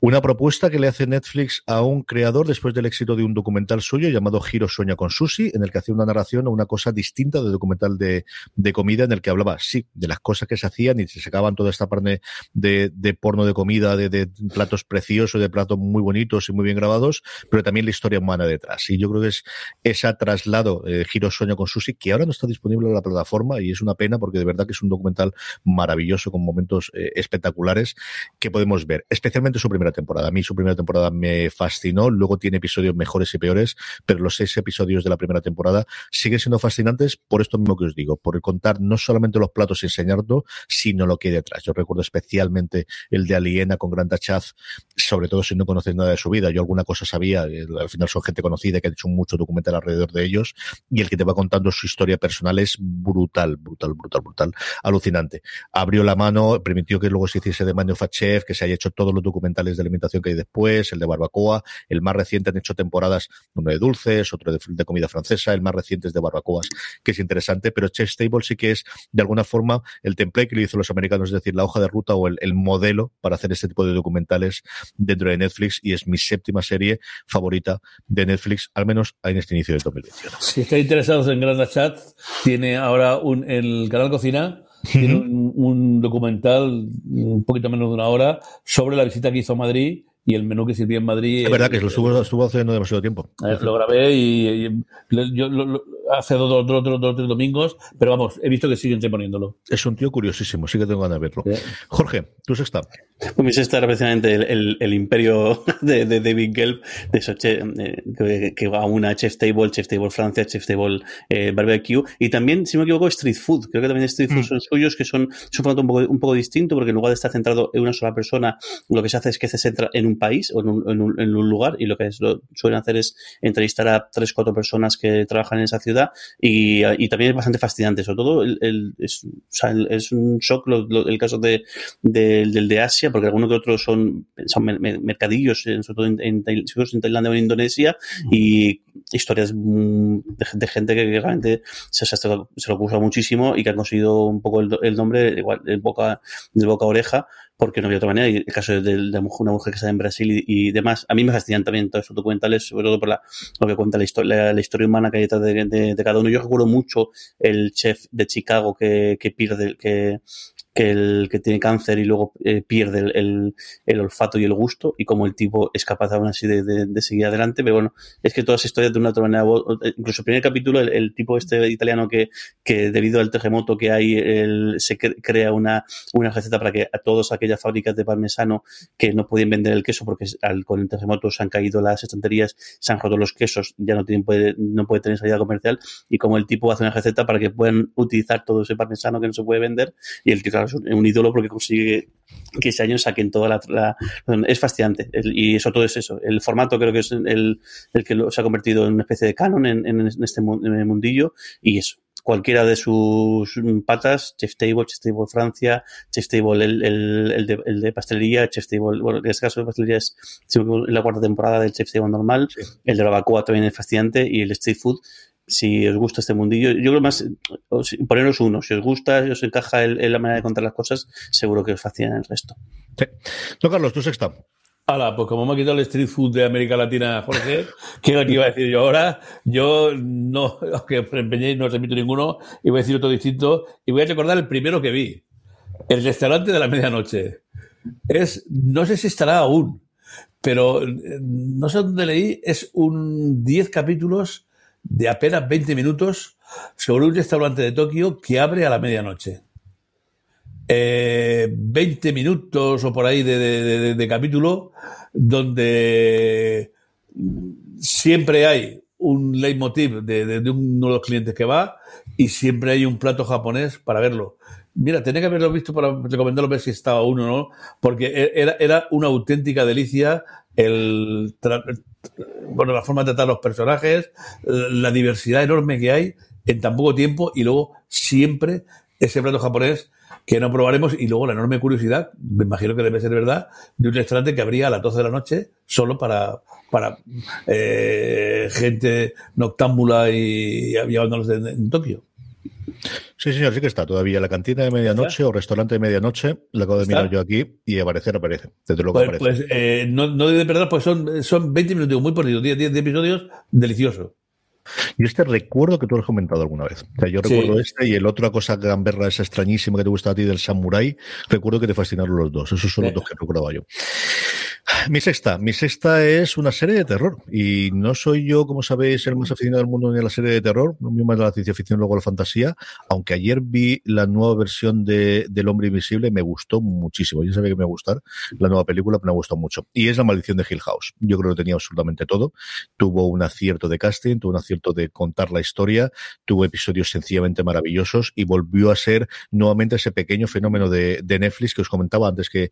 una propuesta que le hace Netflix a un creador después del éxito de un documental suyo llamado Giro Sueña con Sushi, en el que hacía una narración a una cosa distinta de documental de, comida, en el que hablaba, sí, de las cosas que se hacían y se sacaban toda esta parte de, porno de comida, de, de, platos preciosos, de platos muy bonitos y muy bien grabados, pero también la historia humana detrás. Y yo creo que es ese traslado, eh, Giro Sueña con Sushi, que ahora no está disponible en la plataforma y es una pena porque de verdad que es un documental maravilloso con momentos eh, espectaculares que podemos ver, especialmente su primera primera temporada. A mí su primera temporada me fascinó, luego tiene episodios mejores y peores, pero los seis episodios de la primera temporada siguen siendo fascinantes por esto mismo que os digo, por contar no solamente los platos y enseñarlo, sino lo que hay detrás. Yo recuerdo especialmente el de Aliena con Grant Chaz, sobre todo si no conoces nada de su vida. Yo alguna cosa sabía, al final son gente conocida que ha hecho mucho documental alrededor de ellos, y el que te va contando su historia personal es brutal, brutal, brutal, brutal, alucinante. Abrió la mano, permitió que luego se hiciese de Manuel Fachev, que se haya hecho todos los documentales de alimentación que hay después, el de Barbacoa, el más reciente han hecho temporadas, uno de dulces, otro de, comida francesa, el más reciente es de barbacoas, que es interesante, pero Chef Stable sí que es de alguna forma el template que le hizo los americanos, es decir, la hoja de ruta o el, modelo para hacer este tipo de documentales dentro de Netflix y es mi séptima serie favorita de Netflix, al menos en este inicio de 2021. Si estáis interesados en tiene ahora un, el canal Cocina tiene un, documental un poquito menos de una hora sobre la visita que hizo a Madrid y el menú que sirvió en Madrid. Es verdad que lo estuvo, estuvo haciendo demasiado tiempo. lo grabé y, yo lo, hace dos, dos, dos, dos, tres domingos, pero vamos, he visto que siguen poniéndolo. Es un tío curiosísimo, sí que tengo ganas de verlo. Jorge, tu sexta. Pues mi sexta era precisamente el, el, imperio de, de, David Gelb, de eso, eh, que, va a una Chef Table, Chef Table Francia, Chef Table eh, Barbecue, y también, si no me equivoco, Street Food. Creo que también Street Food mm. son suyos, que son, un formato un poco, un poco distinto, porque en lugar de estar centrado en una sola persona, lo que se hace es que se centra en un país o en un, en un, en un lugar, y lo que suelen hacer es entrevistar a tres, cuatro personas que trabajan en esa ciudad y, y también es bastante fascinante, sobre todo el, el, es, o sea, el, es, un shock lo, lo, el caso de, de, del de Asia, porque algunos que otros son, son mercadillos, sobre todo en, en, en Tailandia o en Indonesia, y historias de, de gente que, realmente se, se, se, lo usa muchísimo y que han conseguido un poco el, el nombre, igual, el boca, del boca a oreja, porque no había otra manera. Y el caso de, una mujer que está en Brasil y, y, demás, a mí me fascinan también todos estos documentales, sobre todo por la, lo que cuenta la, historia, la, historia humana que hay detrás de, de, de, cada uno. Yo recuerdo mucho el chef de Chicago que, que pierde, que, que el que tiene cáncer y luego eh, pierde el, el, olfato y el gusto y como el tipo es capaz aún así de, de, seguir adelante. Pero bueno, es que todas las historias de una otra manera, incluso el primer capítulo, el, tipo este italiano que, que debido al terremoto que hay, se crea una, una receta para que a todas aquellas fábricas de parmesano que no podían vender el queso porque con el terremoto se han caído las estanterías, se han roto los quesos, ya no tienen, puede, no puede tener salida comercial y como el tipo hace una receta para que puedan utilizar todo ese parmesano que no se puede vender y el tipo es un ídolo porque consigue que ese año saquen toda la... la es fascinante. El, y eso todo es eso. El formato creo que es el, el que lo, se ha convertido en una especie de canon en, en, este mundillo y eso cualquiera de sus patas, Chef Table, Chef Table Francia, Chef Table el, el, el, de, el de, pastelería, Chef Table, bueno, en este caso de pastelería es la cuarta temporada del Chef Table normal, sí. el de la vacua también es fascinante y el Street Food si os gusta este mundillo, yo creo más poneros uno, si os gusta, si os encaja el, el, la manera de contar las cosas, seguro que os fascina el resto. Sí. No, Carlos, tú sexta. Hala, pues como me ha quitado el street food de América Latina, Jorge, ¿qué es lo que iba a decir yo ahora? Yo no, aunque empeñéis, no os repito ninguno, y voy a decir otro distinto, y voy a recordar el primero que vi. El restaurante de la medianoche. Es, no sé si estará aún, pero no sé dónde leí, es un 10 capítulos de apenas 20 minutos sobre un restaurante de Tokio que abre a la medianoche. Eh, 20 minutos o por ahí de, de, de, capítulo donde siempre hay un leitmotiv de, uno de los clientes que va y siempre hay un plato japonés para verlo. Mira, tenía que haberlo visto para recomendarlo ver si estaba uno o no, porque e, era, era una auténtica delicia el, bueno, la forma de tratar los personajes, la diversidad enorme que hay en tan poco tiempo y luego siempre ese plato japonés que no probaremos y luego la enorme curiosidad, me imagino que debe ser verdad, de un restaurante que abría a las 12 de la noche solo para, para eh, gente noctámbula y, y en, en Tokio. Sí, señor, sí que está todavía la cantina de medianoche o restaurante de medianoche. La acabo de mirar ¿Está? yo aquí y aparecer aparece. Desde luego pues, aparece. Pues eh, no, no debe perder, pues son, son 20 minutos muy perdidos, 10, 10 episodios, delicioso. Y este recuerdo que tú has comentado alguna vez. O sea, yo recuerdo sí. este y el otro cosa gamberra esa extrañísima que te gusta a ti del Samurai. Recuerdo que te fascinaron los dos. Esos son los dos que recordaba yo. Mi sexta, mi sexta es una serie de terror y no soy yo, como sabéis, el más aficionado del mundo ni a la serie de terror, no me más de la ciencia ficción, luego la fantasía, aunque ayer vi la nueva versión de del Hombre Invisible, me gustó muchísimo. Yo sabía que me iba a gustar la nueva película, pero me gustó mucho. Y es La Maldición de Hill House. Yo creo que tenía absolutamente todo. Tuvo un acierto de casting, tuvo un acierto de contar la historia, tuvo episodios sencillamente maravillosos y volvió a ser nuevamente ese pequeño fenómeno de, de Netflix que os comentaba antes que eh,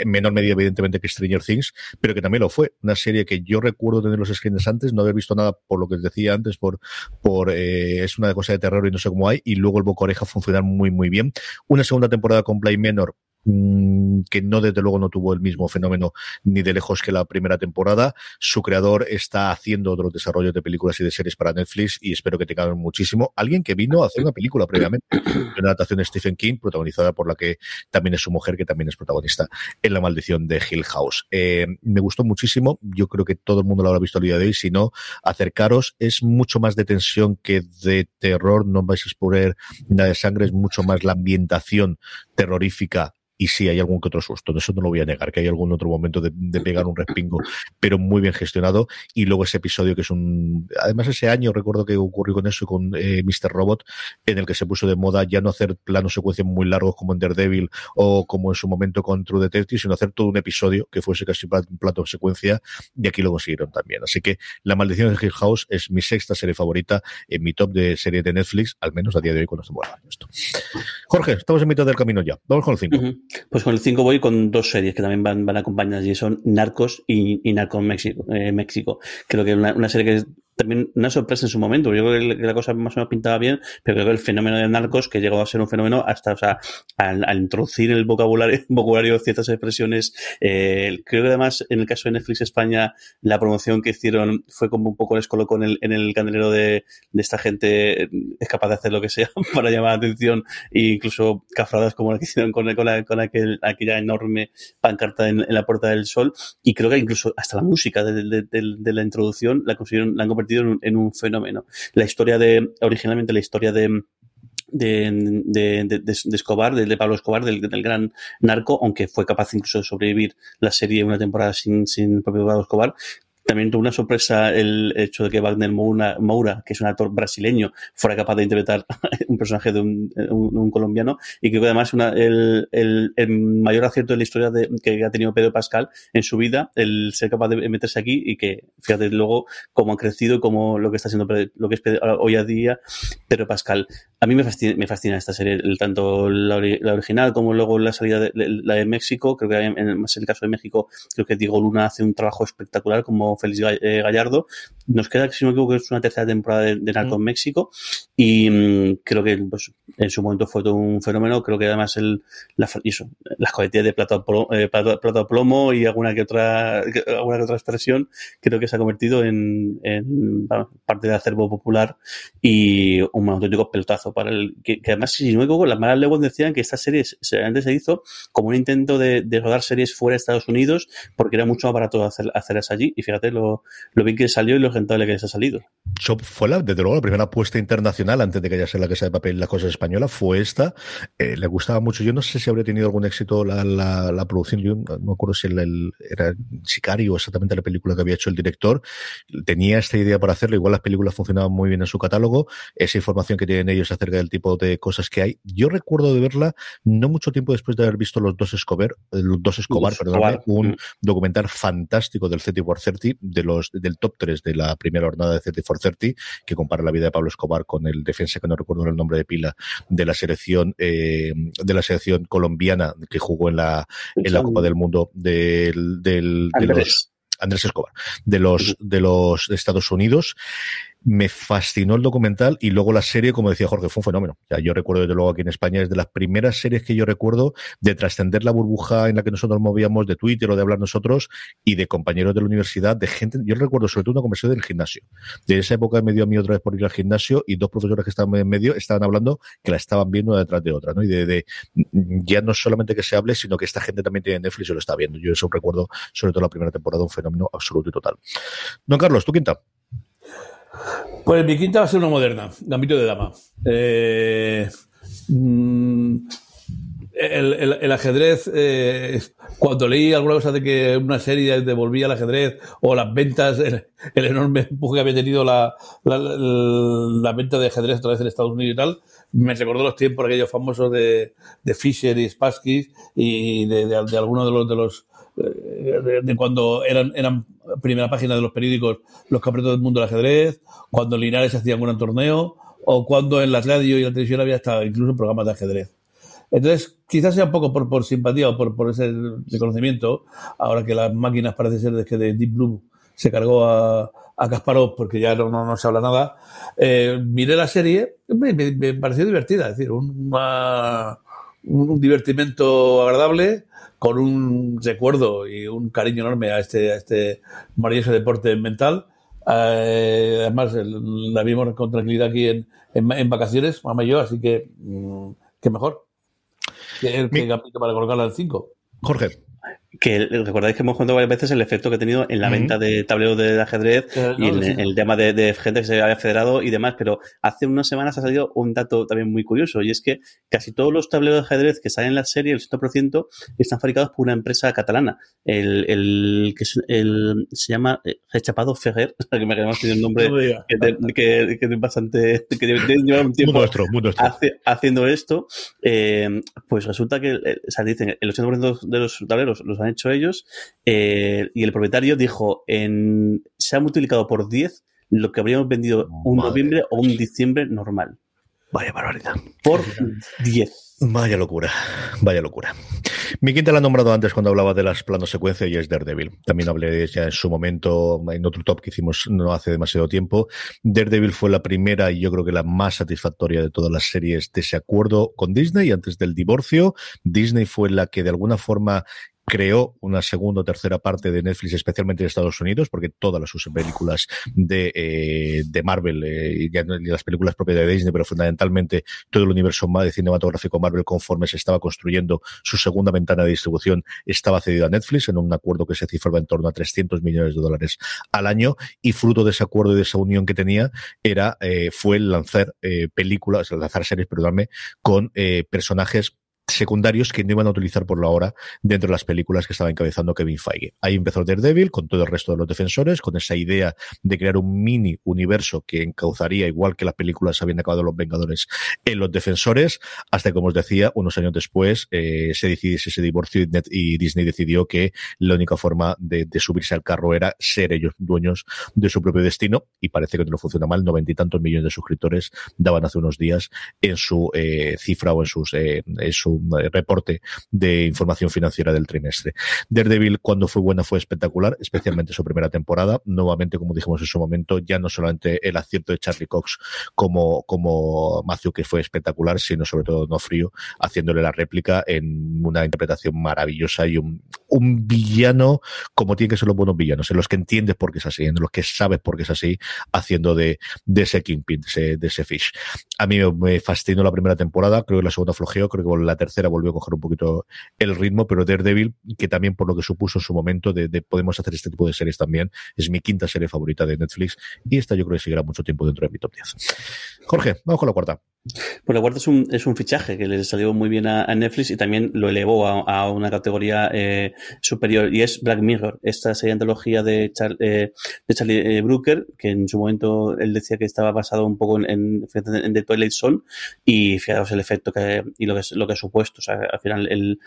en menor medida evidentemente que Stranger Things, pero que también lo fue. Una serie que yo recuerdo tener los screens antes, no haber visto nada por lo que decía antes, por, por eh, es una cosa de terror y no sé cómo hay, y luego el boca oreja funcionar muy, muy bien. Una segunda temporada con Play Menor Mm, que no desde luego no tuvo el mismo fenómeno ni de lejos que la primera temporada. Su creador está haciendo otros desarrollos de películas y de series para Netflix y espero que tengan muchísimo. Alguien que vino a hacer una película previamente, una adaptación de Stephen King, protagonizada por la que también es su mujer, que también es protagonista en La maldición de Hill House. Eh, me gustó muchísimo. Yo creo que todo el mundo lo habrá visto el día de hoy. Si no, acercaros. Es mucho más de tensión que de terror. No vais a exponer nada de sangre. Es mucho más la ambientación terrorífica y sí hay algún que otro susto, de eso no lo voy a negar, que hay algún otro momento de, pegar un respingo, pero muy bien gestionado. Y luego ese episodio que es un. Además, ese año recuerdo que ocurrió con eso, con eh, Mr. Robot, en el que se puso de moda ya no hacer planos secuencias muy largos como en Daredevil o como en su momento con True Detective, sino hacer todo un episodio que fuese casi un plato de secuencia, y aquí lo consiguieron también. Así que La Maldición de Hill House es mi sexta serie favorita en mi top de serie de Netflix, al menos a día de hoy cuando estamos hablando esto. Jorge, estamos en mitad del camino ya. Vamos con el 5. Pues con el 5 voy con dos series que también van, van acompañadas y son Narcos y, Narcos México, eh, México. Creo que una, una serie que también una sorpresa en su momento. Yo creo que la cosa más o menos pintaba bien, pero creo que el fenómeno de narcos, que llegó a ser un fenómeno hasta, o sea, al, introducir el vocabulario, vocabulario ciertas expresiones, eh, creo que además en el caso de Netflix España, la promoción que hicieron fue como un poco les colocó en el, en el candelero de, de esta gente es capaz de hacer lo que sea para llamar la atención e incluso cafradas como la que hicieron con, con, con aquel, aquella enorme pancarta en, en, la Puerta del Sol. Y creo que incluso hasta la música de, de, de la introducción la consiguieron, la han en un, fenómeno. La historia de, originalmente la historia de, de, de, de, Escobar, de, Pablo Escobar, del, gran narco, aunque fue capaz incluso de sobrevivir la serie una temporada sin, sin el propio Pablo Escobar, también tuvo una sorpresa el hecho de que Wagner Moura, que es un actor brasileño, fuera capaz de interpretar un personaje de un, colombiano. Y creo que además una, el, el, el, mayor acierto de la historia de, que ha tenido Pedro Pascal en su vida, el ser capaz de meterse aquí y que, fíjate luego cómo ha crecido y cómo lo que está haciendo, lo que es hoy a día Pedro Pascal. A mí me fascina, me fascina esta serie, tanto la, la, original como luego la salida de la de México. Creo que en, en el caso de México, creo que Diego Luna hace un trabajo espectacular como Félix eh, Gallardo. Nos queda, si no me equivoco, es una tercera temporada de, de Narco en México y mm, creo que pues, en su momento fue todo un fenómeno. Creo que además el, la, eso, las cohetillas de plata plomo, eh, plata, plomo y alguna que otra alguna que otra expresión creo que se ha convertido en, en parte del acervo popular y un auténtico pelotazo para el que, además si no me equivoco las malas lenguas decían que esta serie se, antes se hizo como un intento de, rodar series fuera de Estados Unidos porque era mucho más barato hacer, hacerlas allí y fíjate lo, bien que salió y lo rentable que les ha salido. fue la, desde luego la primera apuesta internacional antes de que haya sido la Casa de Papel las cosas españolas fue esta. Eh, le gustaba mucho. Yo no sé si habría tenido algún éxito la, producción. Yo no me acuerdo si el, el, era Sicario exactamente la película que había hecho el director. Tenía esta idea para hacerlo. Igual las películas funcionaban muy bien en su catálogo. Esa información que tienen ellos acerca del tipo de cosas que hay. Yo recuerdo de verla no mucho tiempo después de haber visto los dos Escobar, los dos Escobar, perdón, un mm. documental fantástico del 30 por 30 de los, del top 3 de la primera jornada de 30 for 30, que compara la vida de Pablo Escobar con el defensa, que no recuerdo el nombre de pila, de la selección, eh, de la selección colombiana que jugó en la, en la Copa del Mundo del, del, de los, Andrés Escobar, de los, de los Estados Unidos me fascinó el documental y luego la serie, como decía Jorge, fue un fenómeno. O yo recuerdo desde luego aquí en España, es de las primeras series que yo recuerdo de trascender la burbuja en la que nosotros movíamos de Twitter o de hablar nosotros y de compañeros de la universidad, de gente, yo recuerdo sobre todo una conversación del gimnasio. De esa época me dio a mí otra vez por ir al gimnasio y dos profesores que estaban en medio estaban hablando que la estaban viendo una detrás de otra, ¿no? Y de, de ya no solamente que se hable, sino que esta gente también tiene Netflix y lo está viendo. Yo eso recuerdo sobre todo la primera temporada, un fenómeno absoluto y total. Don Carlos, ¿tú quinta? Pues mi quinta va a ser una moderna, Gambito de Dama. Eh, mm, el, ajedrez, eh, cuando leí alguna cosa de que una serie devolvía el ajedrez o las ventas, el, enorme empuje que había tenido la, venta de ajedrez otra vez en Estados Unidos y tal, me recordó los tiempos aquellos famosos de, de Fisher y Spassky y de, de, de algunos de los, de los eh, de, cuando eran, eran primera página de los periódicos los campeonatos del mundo del ajedrez, cuando Linares hacía un torneo, o cuando en la radio y la televisión había hasta incluso programas de ajedrez. Entonces, quizás sea un poco por, por simpatía o por, por ese reconocimiento, ahora que las máquinas parece ser desde que de Deep Blue se cargó a, a Kasparov porque ya no, no, se habla nada, eh, miré la serie, me, me, pareció divertida, es decir, un, un divertimento agradable, con un recuerdo y un cariño enorme a este, a este maravilloso deporte mental. Eh, además, la vimos con tranquilidad aquí en, en, vacaciones, mamá y yo, así que, mm, qué mejor que, que, para colocarla al 5. Jorge que recordáis que hemos contado varias veces el efecto que ha tenido en la venta de tableros de ajedrez y en, el tema de, gente que se había federado y demás, pero hace unas semanas ha salido un dato también muy curioso y es que casi todos los tableros de ajedrez que salen en la serie, el 80%, están fabricados por una empresa catalana, el, el que el, se llama eh, Chapado Ferrer, que me quedamos el nombre que, es bastante que lleva un tiempo haciendo esto, eh, pues resulta que, eh, o sea, dicen, el 80% de los tableros los han hecho ellos, eh, y el propietario dijo, en, se ha multiplicado por 10 lo que habríamos vendido un noviembre o un diciembre normal. Vaya barbaridad. Por 10. Vaya locura, vaya locura. Mi quinta la ha nombrado antes cuando hablaba de las planos secuencia y es Daredevil. También hablé ya en su momento, en otro top que hicimos no hace demasiado tiempo. Daredevil fue la primera y yo creo que la más satisfactoria de todas las series de ese acuerdo con Disney antes del divorcio. Disney fue la que de alguna forma creó una segunda o tercera parte de Netflix, especialmente en Estados Unidos, porque todas las sus películas de, eh, de Marvel eh, y las películas propias de Disney, pero fundamentalmente todo el universo de cinematográfico Marvel conforme se estaba construyendo su segunda ventana de distribución estaba cedido a Netflix en un acuerdo que se cifraba en torno a 300 millones de dólares al año y fruto de ese acuerdo y de esa unión que tenía era eh, fue lanzar eh, películas, lanzar series, perdóname, con eh, personajes secundarios que no iban a utilizar por la hora dentro de las películas que estaba encabezando Kevin Feige. Ahí empezó Daredevil con todo el resto de los defensores, con esa idea de crear un mini universo que encauzaría, igual que las películas habían acabado los Vengadores, en los defensores, hasta que, como os decía, unos años después eh, se decidiese ese divorcio y, Disney decidió que la única forma de, de, subirse al carro era ser ellos dueños de su propio destino y parece que no funciona mal. Noventa y tantos millones de suscriptores daban hace unos días en su eh, cifra o en, sus, eh, en su reporte de información financiera del trimestre. Daredevil, cuando fue buena, fue espectacular, especialmente su primera temporada. Nuevamente, como dijimos en su momento, ya no solamente el acierto de Charlie Cox como, como Matthew, que fue espectacular, sino sobre todo no frío, haciéndole la réplica en una interpretación maravillosa y un, villano como tiene que ser los buenos villanos, en los que entiendes por qué es así, en los que sabes por qué es así, haciendo de, de ese Kingpin, de ese, de ese Fish. A mí me, fascinó la primera temporada, creo que la segunda flojeó, creo que la tercera volvió a coger un poquito el ritmo, pero Daredevil, que también por lo que supuso en su momento de, de, podemos hacer este tipo de series también, es mi quinta serie favorita de Netflix y esta yo creo que seguirá mucho tiempo dentro de mi top 10. Jorge, vamos con la cuarta. Pues la cuarta es un, es un fichaje que le salió muy bien a, a Netflix y también lo elevó a, a una categoría eh, superior y es Black Mirror, esta serie antología de, Char, eh, de Charlie eh, Brooker, que en su momento él decía que estaba basado un poco en, en, en The Twilight Zone y fijaros el efecto que, y lo que, lo que ha supuesto. O sea, al final el,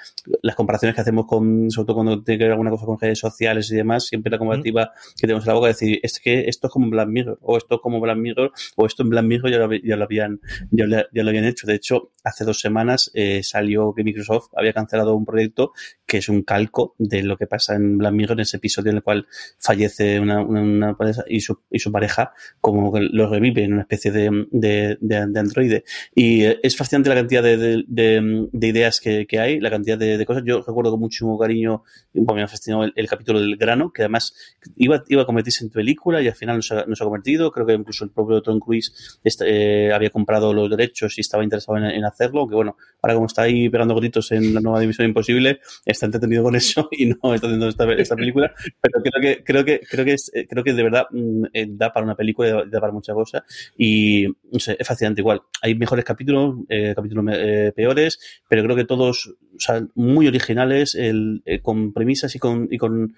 las comparaciones que hacemos con, sobre todo cuando tiene que ver alguna cosa con redes sociales y demás, siempre la comparativa mm. que tenemos en la boca es decir, es que esto es como Black Mirror, o esto es como Black Mirror, o esto en Black Mirror ya lo, ya lo habían, ya ya lo habían hecho. De hecho, hace dos semanas eh, salió que Microsoft había cancelado un proyecto que es un calco de lo que pasa en Black Mirror, en ese episodio en el cual fallece una, una, una pareja y su, y su, pareja, como que lo revive en una especie de, de, de, de androide. Y eh, es fascinante la cantidad de, de ideas que, que, hay, la cantidad de, cosas. Yo recuerdo con muchísimo cariño, bueno, me ha fascinado el, el, capítulo del grano, que además iba, iba a convertirse en película y al final no se, no se ha convertido. Creo que incluso el propio Tom Cruise este, eh, había comprado los derechos y estaba interesado en, hacerlo, que bueno, ahora como está ahí pegando gritos en la nueva División Imposible, está entretenido con eso y no está haciendo esta, esta película, pero creo que, creo que, creo que, es, creo que de verdad mm, eh, da para una película, da para muchas cosas y, no sé, es fascinante igual. Hay mejores capítulos, eh, capítulos eh, peores, pero creo que todos, o sea, muy originales, el, con premisas y con, y con,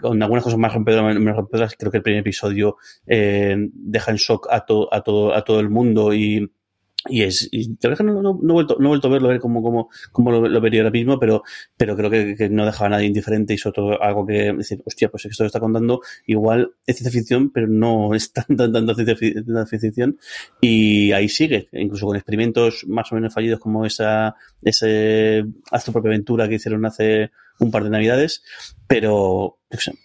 con algunas cosas más rompedoras, creo que el primer episodio deja en shock a, to, a, todo, a todo el mundo y y es, y la verdad que no, no, no, he vuelto, no he vuelto a verlo, a ver cómo, cómo, cómo lo, lo, vería ahora mismo, pero, pero creo que, que, no dejaba a nadie indiferente y sobre todo algo que decir, hostia, pues esto que está contando, igual es ciencia ficción, pero no es tan, tan, tanta ciencia, ficción. Y ahí sigue, incluso con experimentos más o menos fallidos como esa, ese haz tu propia aventura que hicieron hace un par de navidades, pero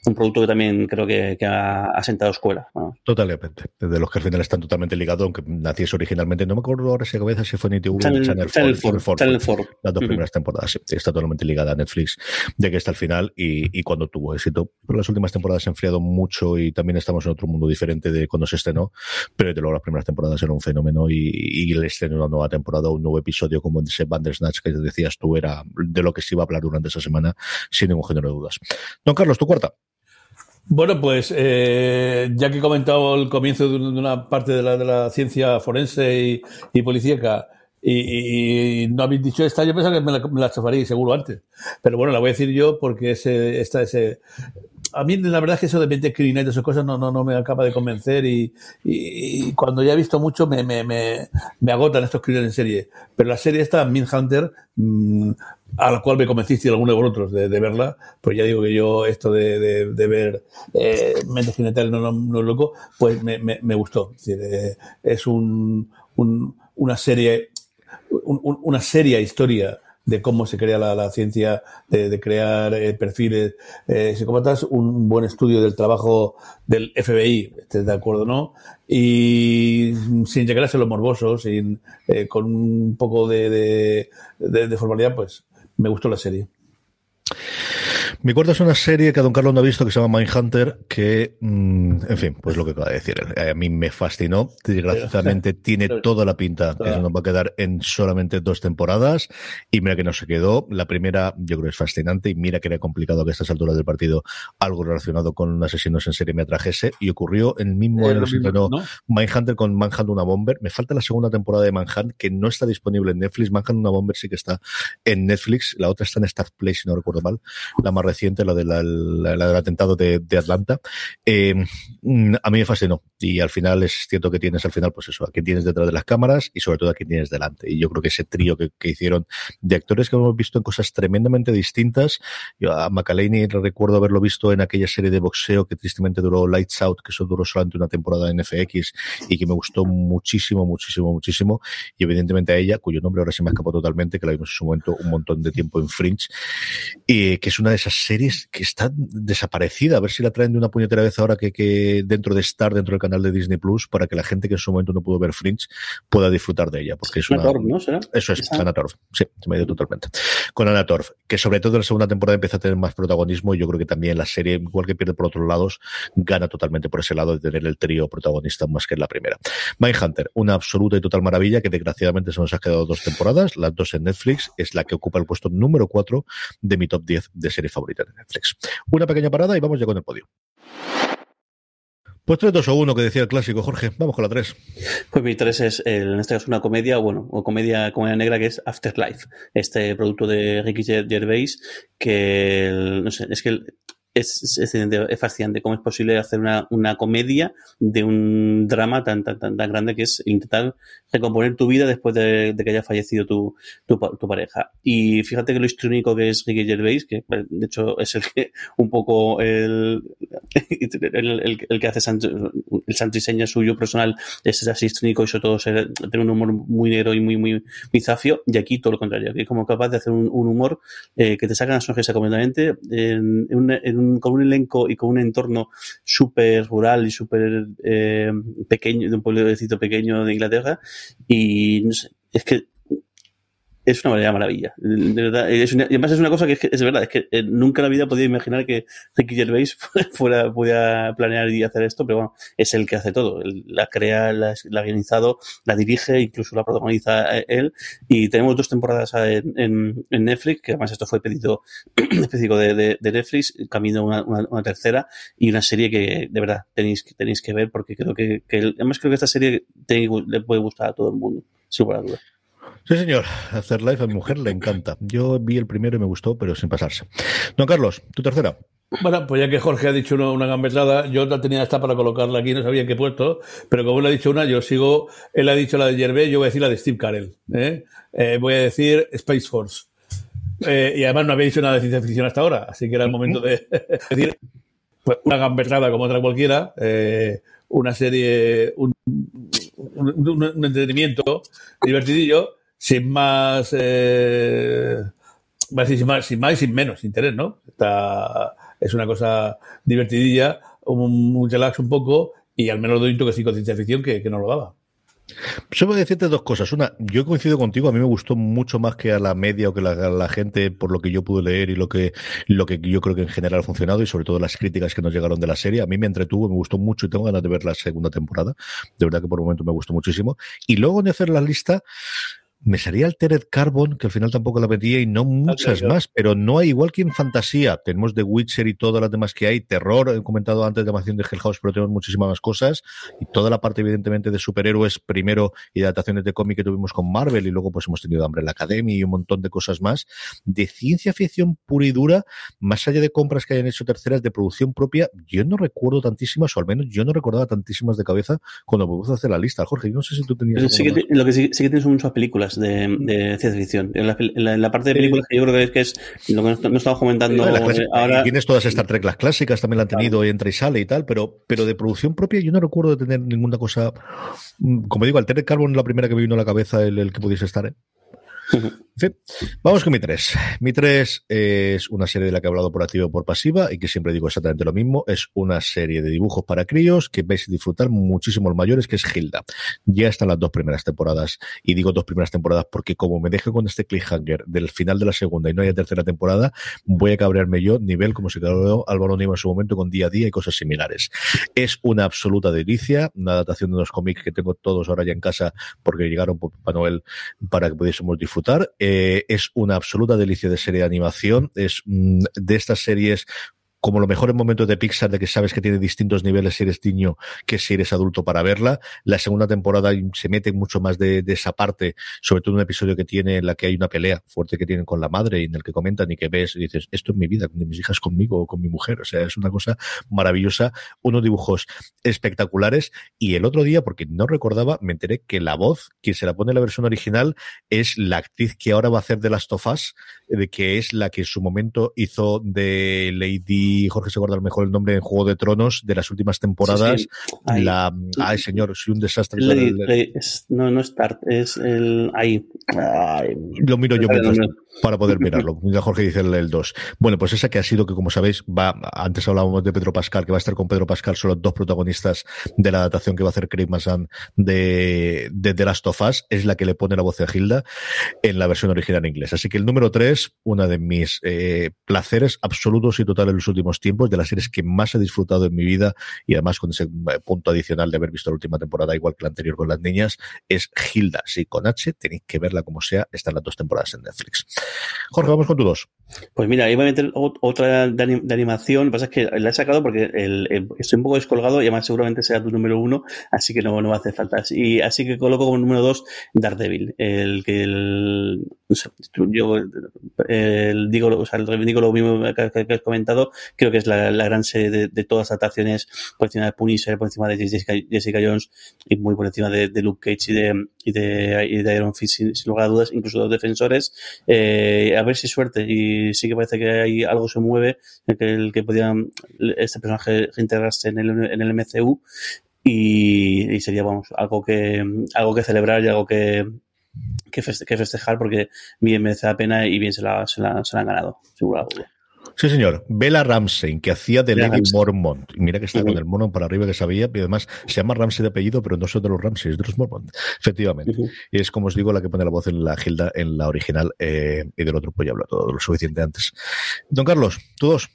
un producto que también creo que, que ha, ha, sentado escuela. Totalmente. De los que al final están totalmente ligados, aunque naciese originalmente, no me acuerdo ahora si a cabeza si fue NTV o Channel, Channel 4. Channel 4. Las dos uh -huh. primeras temporadas. Sí, está totalmente ligada a Netflix de que está al final y, y cuando tuvo éxito. Pero las últimas temporadas se han enfriado mucho y también estamos en otro mundo diferente de cuando se estrenó. Pero de luego las primeras temporadas eran un fenómeno y, y el estreno de una nueva temporada, un nuevo episodio como ese Bandersnatch que decías tú, era de lo que se iba a hablar durante esa semana, sin ningún género de dudas. Don Carlos, tu cuarta. Bueno, pues eh, ya que he comentado el comienzo de una parte de la, de la ciencia forense y, y policíaca, y, y, no habéis dicho esta, yo pensaba que me la, me la chafaría seguro antes. Pero bueno, la voy a decir yo porque ese, esta, ese, a mí la verdad es que eso de mente criminal y esas cosas no, no, no me acaba de convencer y, y, y cuando ya he visto mucho me, me, me, me agotan estos crímenes en serie. Pero la serie esta, Mindhunter, mmm, a la cual me convenciste y algunos de vosotros de, de, verla, pues ya digo que yo esto de, de, ver eh, mentes criminales no, no, es loco, pues me, me, gustó. Eh, es un, un, una serie, un, una seria historia de cómo se crea la, ciencia, de, crear eh, perfiles psicópatas, un buen estudio del trabajo del FBI, ¿estás de acuerdo no? Y sin llegar a ser los morbosos, sin, con un poco de, de formalidad, pues me gustó la serie. Mi cuarta es una serie que Don Carlos no ha visto que se llama Mindhunter, que, mmm, en fin, pues lo que acaba de decir. A mí me fascinó. Desgraciadamente tiene toda la pinta que se nos va a quedar en solamente dos temporadas. Y mira que no se quedó. La primera, yo creo que es fascinante. Y mira que era complicado que a estas alturas del partido algo relacionado con asesinos en serie me atrajese. Y ocurrió el mismo año que. Mindhunter con Manhunt una Bomber. Me falta la segunda temporada de Manhunt, que no está disponible en Netflix. Manhunt una Bomber sí que está en Netflix. La otra está en Star Play, si no recuerdo mal. La más reciente, la, la, la, la del atentado de, de Atlanta, eh, a mí me fascinó. Y al final es cierto que tienes al final, pues eso, a quien tienes detrás de las cámaras y sobre todo a quien tienes delante. Y yo creo que ese trío que, que hicieron de actores que hemos visto en cosas tremendamente distintas. Yo a McAlhaney recuerdo haberlo visto en aquella serie de boxeo que tristemente duró Lights Out, que eso duró solamente una temporada en FX y que me gustó muchísimo, muchísimo, muchísimo. Y evidentemente a ella, cuyo nombre ahora se me escapó totalmente, que la vimos en su momento un montón de tiempo en Fringe, y que es una de esas series que está desaparecida. A ver si la traen de una puñetera vez ahora que, que dentro de Star, dentro del canal de Disney Plus, para que la gente que en su momento no pudo ver Fringe pueda disfrutar de ella. Porque es una. Anatorf, ¿no? ¿Será? Eso es, Anatorf. Sí, se me ha ido totalmente. Con Anatorf, que sobre todo en la segunda temporada empieza a tener más protagonismo. Y yo creo que también la serie, igual que pierde por otros lados, gana totalmente por ese lado de tener el trío protagonista más que en la primera. Mindhunter, una absoluta y total maravilla que desgraciadamente se nos ha quedado dos temporadas, las dos en Netflix, es la que ocupa el puesto número 4 de mi top 10 de serie favorita de Netflix. Una pequeña parada y vamos ya con el podio. Pues 3, 2 o 1 que decía el clásico, Jorge. Vamos con la 3. Pues mi 3 es, el, en este caso, una comedia, bueno, o comedia, comedia negra que es Afterlife. Este producto de Ricky Gervais, que, no sé, es que el, es, es, es, fascinante cómo es posible hacer una, una comedia de un drama tan, tan, tan, tan, grande que es intentar recomponer tu vida después de, de que haya fallecido tu, tu, tu, pareja. Y fíjate que lo histriónico que es Ricky Gervais, que de hecho es el que un poco el, el, el, que hace san, el santiseña suyo personal es así histriónico y sobre todo ser, tener un humor muy negro y muy, muy, muy zafio. Y aquí todo lo contrario, que es como capaz de hacer un, humor eh, que te saca la sonrisa completamente en, en con un elenco y con un entorno súper rural y súper eh, pequeño, de un pueblecito pequeño de Inglaterra. Y no sé, es que es una verdadera maravilla. De verdad, es una, y además es una cosa que es, que es verdad, es que eh, nunca en la vida podido imaginar que Ricky Gervais fuera, pudiera planear y hacer esto, pero bueno, es el que hace todo. La crea, la, la guionizado, la dirige, incluso la protagoniza eh, él. Y tenemos dos temporadas en, en, en Netflix, que además esto fue pedido específico de, de, de Netflix, camino una, una, una, tercera y una serie que de verdad tenéis, tenéis que ver porque creo que, que además creo que esta serie te, le puede gustar a todo el mundo, sin lugar a dudas. Sí, señor. Hacer live a mi mujer le encanta. Yo vi el primero y me gustó, pero sin pasarse. Don Carlos, tu tercera. Bueno, pues ya que Jorge ha dicho una, una gambetada, yo la tenía esta para colocarla aquí, no sabía en qué puesto, pero como él ha dicho una, yo sigo, él ha dicho la de Gervais, yo voy a decir la de Steve Carell. ¿eh? Eh, voy a decir Space Force. Eh, y además no había dicho nada de ciencia ficción hasta ahora, así que era el momento de decir pues, una gambetada como otra cualquiera, eh, una serie, un entretenimiento divertidillo, sin más, eh, sin más, sin más y sin menos interés, ¿no? Está, es una cosa divertidilla, un, un relax un poco, y al menos doy un toquecito de ciencia ficción que, que no lo daba. Solo decirte dos cosas. Una, yo coincido contigo, a mí me gustó mucho más que a la media o que la, la, gente, por lo que yo pude leer y lo que, lo que yo creo que en general ha funcionado y sobre todo las críticas que nos llegaron de la serie. A mí me entretuvo, me gustó mucho y tengo ganas de ver la segunda temporada. De verdad que por el momento me gustó muchísimo. Y luego de hacer la lista, me salía Altered Carbon, que al final tampoco la metía, y no muchas más, pero no hay igual que en fantasía. Tenemos The Witcher y todas las demás que hay, terror, he comentado antes de animación de Hell House, pero tenemos muchísimas más cosas, y toda la parte, evidentemente, de superhéroes primero y de adaptaciones de cómic que tuvimos con Marvel, y luego pues hemos tenido Hambre en la Academia y un montón de cosas más. De ciencia ficción pura y dura, más allá de compras que hayan hecho terceras de producción propia, yo no recuerdo tantísimas, o al menos yo no recordaba tantísimas de cabeza cuando podemos hacer la lista. Jorge, yo no sé si tú tenías. Sí que, lo que sí, sí que tienes muchas películas de, de ciencia ficción. En la, en, la, en la, parte de películas que yo creo que es, que es lo que no, estamos comentando ahora. Tienes todas Star Trek, las clásicas también la han tenido, claro. entra y sale y tal, pero, pero de producción propia yo no recuerdo de tener ninguna cosa. Como digo, Altered Carbon la primera que me vino a la cabeza el, el que pudiese estar. ¿eh? Sí. Vamos con mi 3. Mi 3 es una serie de la que he hablado por activa y por pasiva y que siempre digo exactamente lo mismo. Es una serie de dibujos para críos que vais a disfrutar muchísimo los mayores, que es Hilda. Ya están las dos primeras temporadas y digo dos primeras temporadas porque como me deje con este cliffhanger del final de la segunda y no haya tercera temporada, voy a cabrearme yo nivel como si cabreó Álvaro Nima en su momento con día a día y cosas similares. Es una absoluta delicia, una adaptación de unos cómics que tengo todos ahora ya en casa porque llegaron por Papá Noel para que pudiésemos disfrutar. Es una absoluta delicia de serie de animación. Es mm, de estas series como los mejores momentos de Pixar, de que sabes que tiene distintos niveles si eres niño que si eres adulto para verla. La segunda temporada se mete mucho más de, esa parte, sobre todo un episodio que tiene en la que hay una pelea fuerte que tienen con la madre y en el que comentan y que ves y dices, esto es mi vida, de mis hijas conmigo o con mi mujer. O sea, es una cosa maravillosa, unos dibujos espectaculares. Y el otro día, porque no recordaba, me enteré que la voz, quien se la pone en la versión original, es la actriz que ahora va a hacer de las tofas, de que es la que en su momento hizo de Lady Jorge se guarda mejor el nombre en Juego de Tronos de las últimas temporadas. Sí, sí. La, ay, señor, soy un desastre. Le, le, es, no, no es Tart, es el. Ahí. Ay, Lo miro yo mientras, para poder mirarlo. Jorge dice el 2. Bueno, pues esa que ha sido que, como sabéis, va. Antes hablábamos de Pedro Pascal, que va a estar con Pedro Pascal, son los dos protagonistas de la adaptación que va a hacer Craig Mazan de, de The Last of Us, es la que le pone la voz de Hilda en la versión original en inglés. Así que el número 3, una de mis eh, placeres absolutos y totales en los últimos tiempos, de las series que más he disfrutado en mi vida y además con ese punto adicional de haber visto la última temporada igual que la anterior con las niñas, es Hilda. Sí, con H, tenéis que verla como sea, están las dos temporadas en Netflix. Jorge, vamos con tu dos. Pues mira, iba a meter otra de, anim de animación. Lo que pasa es que la he sacado porque el, estoy un poco descolgado y además seguramente sea tu número uno, así que no, no va a hacer falta. Y así que coloco como número dos Daredevil. El que el, no sé, yo el, digo, o sea, lo mismo que, has comentado. Creo que es la, gran serie de, de, todas las adaptaciones por encima de Punisher, por encima de Jessica, Jessica Jones y muy por encima de, de Luke Cage y de, de, de Iron Fist, sin, lugar a dudas, incluso los defensores. Eh, a ver si suerte y sí que parece que hay algo se mueve que el que podía este personaje integrarse en el, en el MCU y, sería vamos algo que algo que celebrar y algo que que festejar porque bien merece la pena y bien se la, se la, se la han ganado, seguro. Sí, señor. Bella Ramsey, que hacía de Lady Mormont. Mira que está con el mono para arriba que sabía, y además se llama Ramsey de apellido, pero no son de los Ramsey, es de los Mormont, efectivamente. Y es como os digo la que pone la voz en la Gilda, en la original, eh, y del otro pues ya hablo todo lo suficiente antes. Don Carlos, ¿tú dos?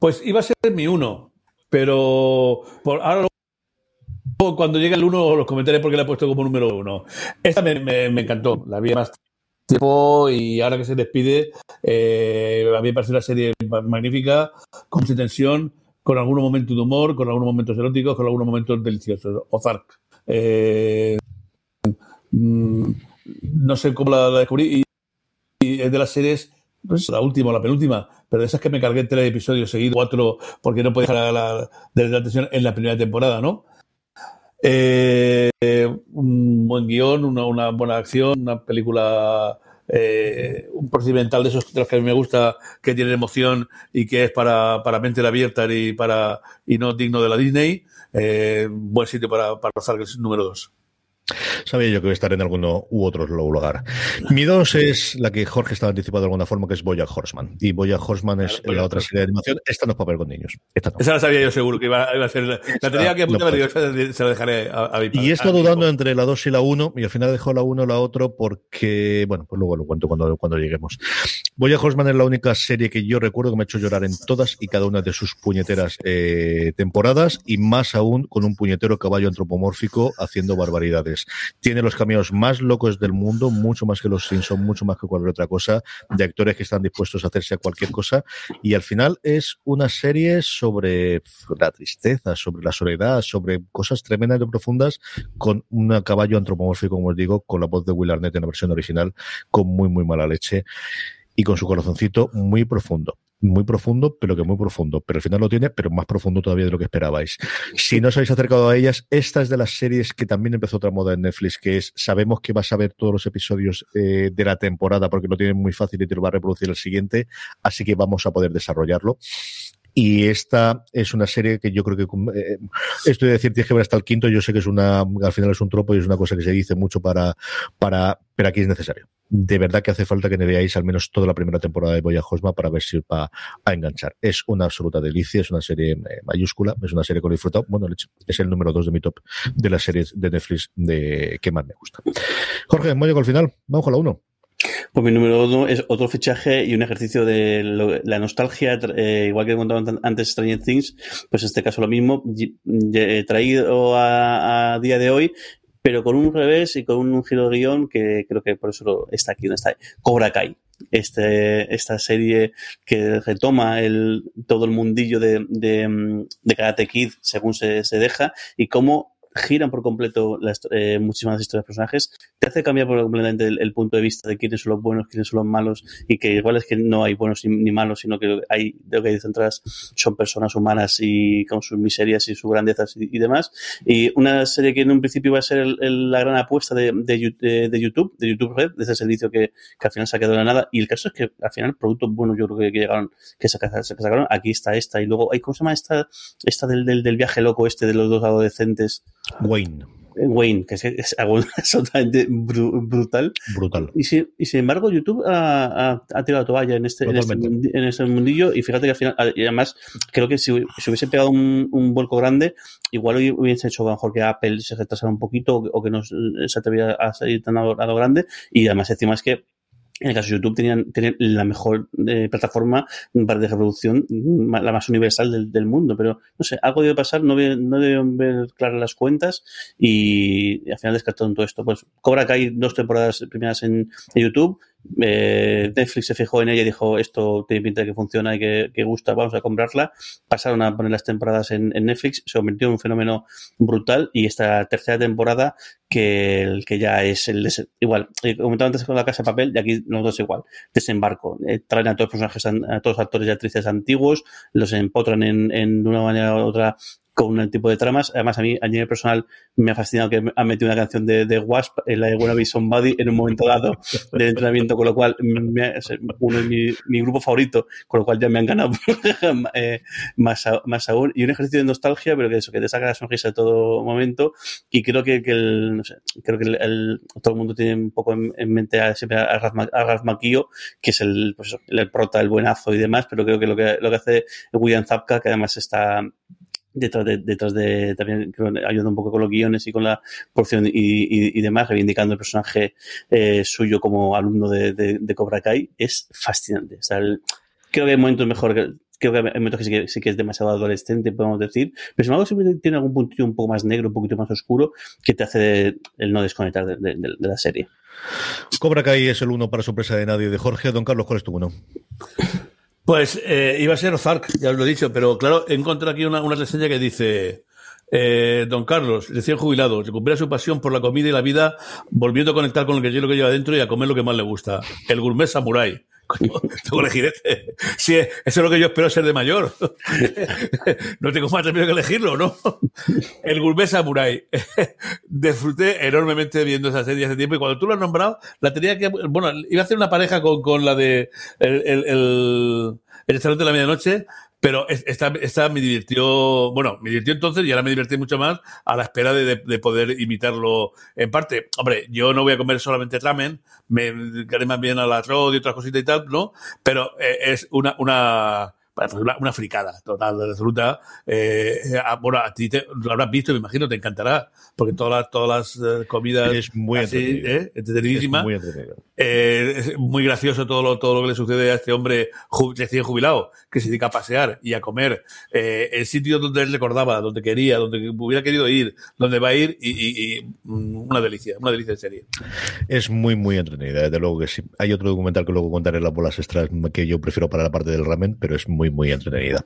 Pues iba a ser mi uno, pero por ahora cuando llegue el uno los comentaré porque la he puesto como número uno. Esta me, me encantó, la vi más tiempo y ahora que se despide, eh, a mí me parece una serie magnífica, con mucha tensión, con algunos momentos de humor, con algunos momentos eróticos, con algunos momentos deliciosos. Ozark. Eh, mm, no sé cómo la, descubrí y, es de las series, pues, la última o la penúltima, pero de esas que me cargué tres episodios seguidos, cuatro, porque no podía dejar la, de la atención en la primera temporada, ¿no? Eh, un buen guion, una, buena acción, una película, eh, un procedimental de esos de que a mí me gusta, que tiene emoción y que es para, para mente abierta y, para, y no digno de la Disney. Eh, buen sitio para, para rozar el número dos. Sabía yo que iba a estar en alguno u otro lugar. Mi dos es la que Jorge estaba anticipado de alguna forma, que es Boya Horseman. Y Boya Horseman es la otra serie de animación. Esta no es papel con niños. Esta no. Esa la sabía yo seguro que iba, a ser. La tenía que apuntar, pero se la dejaré a, mi Y he estado dudando entre la 2 y la 1, y al final dejó la 1 o la otra porque, bueno, pues luego lo cuento cuando, cuando lleguemos. Boya Horseman es la única serie que yo recuerdo que me ha hecho llorar en todas y cada una de sus puñeteras eh, temporadas, y más aún con un puñetero caballo antropomórfico haciendo barbaridades. Tiene los caminos más locos del mundo, mucho más que los Simpsons, mucho más que cualquier otra cosa, de actores que están dispuestos a hacerse a cualquier cosa. Y al final es una serie sobre la tristeza, sobre la soledad, sobre cosas tremendamente profundas, con un caballo antropomórfico, como os digo, con la voz de Will Arnett en la versión original, con muy, muy mala leche y con su corazoncito muy profundo muy profundo, pero que muy profundo. Pero al final lo tiene, pero más profundo todavía de lo que esperabais. Si no os habéis acercado a ellas, esta es de las series que también empezó otra moda en Netflix, que es, sabemos que vas a ver todos los episodios eh, de la temporada porque lo tienen muy fácil y te lo va a reproducir el siguiente, así que vamos a poder desarrollarlo. Y esta es una serie que yo creo que eh, esto de decir tienes que ver hasta el quinto, yo sé que es una, al final es un tropo y es una cosa que se dice mucho para, para, pero aquí es necesario. De verdad que hace falta que me veáis al menos toda la primera temporada de Boya Hosma para ver si va a enganchar. Es una absoluta delicia, es una serie eh, mayúscula, es una serie que he disfrutado. Bueno, es el número dos de mi top de las series de Netflix de que más me gusta. Jorge, hemos llegado al final. Vamos con la uno. Pues mi número uno es otro fichaje y un ejercicio de la nostalgia, eh, igual que contado antes Stranger Things, pues en este caso lo mismo, traído a, día de hoy, pero con un revés y con un giro de guion que creo que por eso está aquí, no está Cobra Kai. Este, esta serie que retoma el, todo el mundillo de, de, de Karate Kid según se, se deja y cómo giran por completo las, eh, muchísimas historias de personajes, te hace cambiar por completamente el, punto de vista de quiénes son los buenos, quiénes son los malos, y que igual es que no hay buenos ni, malos, sino que hay, de lo que hay detrás son personas humanas y con sus miserias y sus grandezas y, demás. Y una serie que en un principio iba a ser la gran apuesta de, de, YouTube, de YouTube Red, de ese servicio que, que, al final se ha quedado en la nada, y el caso es que al final productos buenos yo creo que, llegaron, que se, sacaron, aquí está esta, y luego, ¿cómo se llama esta, esta del, del, del viaje loco este de los dos adolescentes? Wayne. Wayne, que es, algo absolutamente brutal. Brutal. Y, sin embargo, YouTube ha, tirado la toalla en este, en este, en, este, mundillo y fíjate que al final, además, creo que si, hubiese pegado un, vuelco grande, igual hubiese hecho mejor que Apple se retrasara un poquito o, que no se atreviera a salir tan a lo grande. Y además, encima es que en el caso de YouTube tenían, la mejor eh, plataforma para de reproducción, la más universal del, mundo, pero no sé, algo debe pasar, no, no deben ver claras las cuentas y, al final descartaron todo esto. Pues Cobra hay dos temporadas primeras en YouTube, eh, Netflix se fijó en ella y dijo, esto tiene pinta de que funciona y que, gusta, vamos a comprarla. Pasaron a poner las temporadas en, Netflix, se convirtió en un fenómeno brutal y esta tercera temporada que, el que ya es el igual, comentaba antes con la casa de papel y aquí los dos igual, desembarco. Eh, traen a todos los personajes, a, todos los actores y actrices antiguos, los empotran en, en de una manera u otra con un tipo de tramas. Además, a mí, a nivel personal, me ha fascinado que ha metido una canción de, de Wasp en la de Wanna Be Somebody en un momento dado del entrenamiento, con lo cual me, uno es mi, mi, grupo favorito, con lo cual ya me han ganado eh, más, más aún. Y un ejercicio de nostalgia, pero que eso, que te saca la sonrisa de todo momento. Y creo que, que el, no sé, creo que el, todo el mundo tiene un poco en, mente a, siempre a Ralph, Macchio, que es el, pues el prota, el buenazo y demás, pero creo que lo que, lo que hace William Zapka, que además está detrás de, detrás de también creo, ayuda un poco con los guiones y con la porción y, y, demás, reivindicando el personaje eh, suyo como alumno de, de, Cobra Kai, es fascinante. O sea, el, creo que hay momentos mejor, creo que hay momentos que sí, que es demasiado adolescente, podemos decir, pero sin embargo siempre tiene algún puntillo un poco más negro, un poquito más oscuro, que te hace el no desconectar de, de, de la serie. Cobra Kai es el uno para sorpresa de nadie de Jorge. Don Carlos, ¿cuál es tu uno? Pues eh, iba a ser Ozark, ya os lo he dicho, pero claro, he encontrado aquí una, una reseña que dice, eh, don Carlos, recién jubilado, recupera su pasión por la comida y la vida, volviendo a conectar con lo que lo que lleva dentro y a comer lo que más le gusta. El gourmet samurai. Tengo que elegir este. Sí, eso es lo que yo espero ser de mayor. no tengo más remedio que elegirlo, ¿no? El Gourmet Samurai. Disfruté enormemente viendo esa serie hace tiempo y cuando tú lo has nombrado, la tenía que. Bueno, iba a hacer una pareja con, con la de. El, el, el, el restaurante de la medianoche, pero esta, esta me divirtió, bueno, me divirtió entonces y ahora me divertí mucho más a la espera de, de, de poder imitarlo en parte. Hombre, yo no voy a comer solamente ramen, me dedicaré más bien al arroz y otras cositas y tal, ¿no? Pero eh, es una, una, una, una fricada total, absoluta. Eh, bueno, a ti te, lo habrás visto, me imagino, te encantará, porque todas las, todas las eh, comidas es muy así, ¿eh? entretenidísima. Es muy entretenido. Eh, es muy gracioso todo lo, todo lo que le sucede a este hombre recién jubilado, que se dedica a pasear y a comer eh, el sitio donde él recordaba, donde quería, donde hubiera querido ir, donde va a ir y, y, y una delicia, una delicia de serie. Es muy, muy entretenida, desde luego que sí. Hay otro documental que luego contaré en las bolas extras que yo prefiero para la parte del ramen, pero es muy, muy entretenida.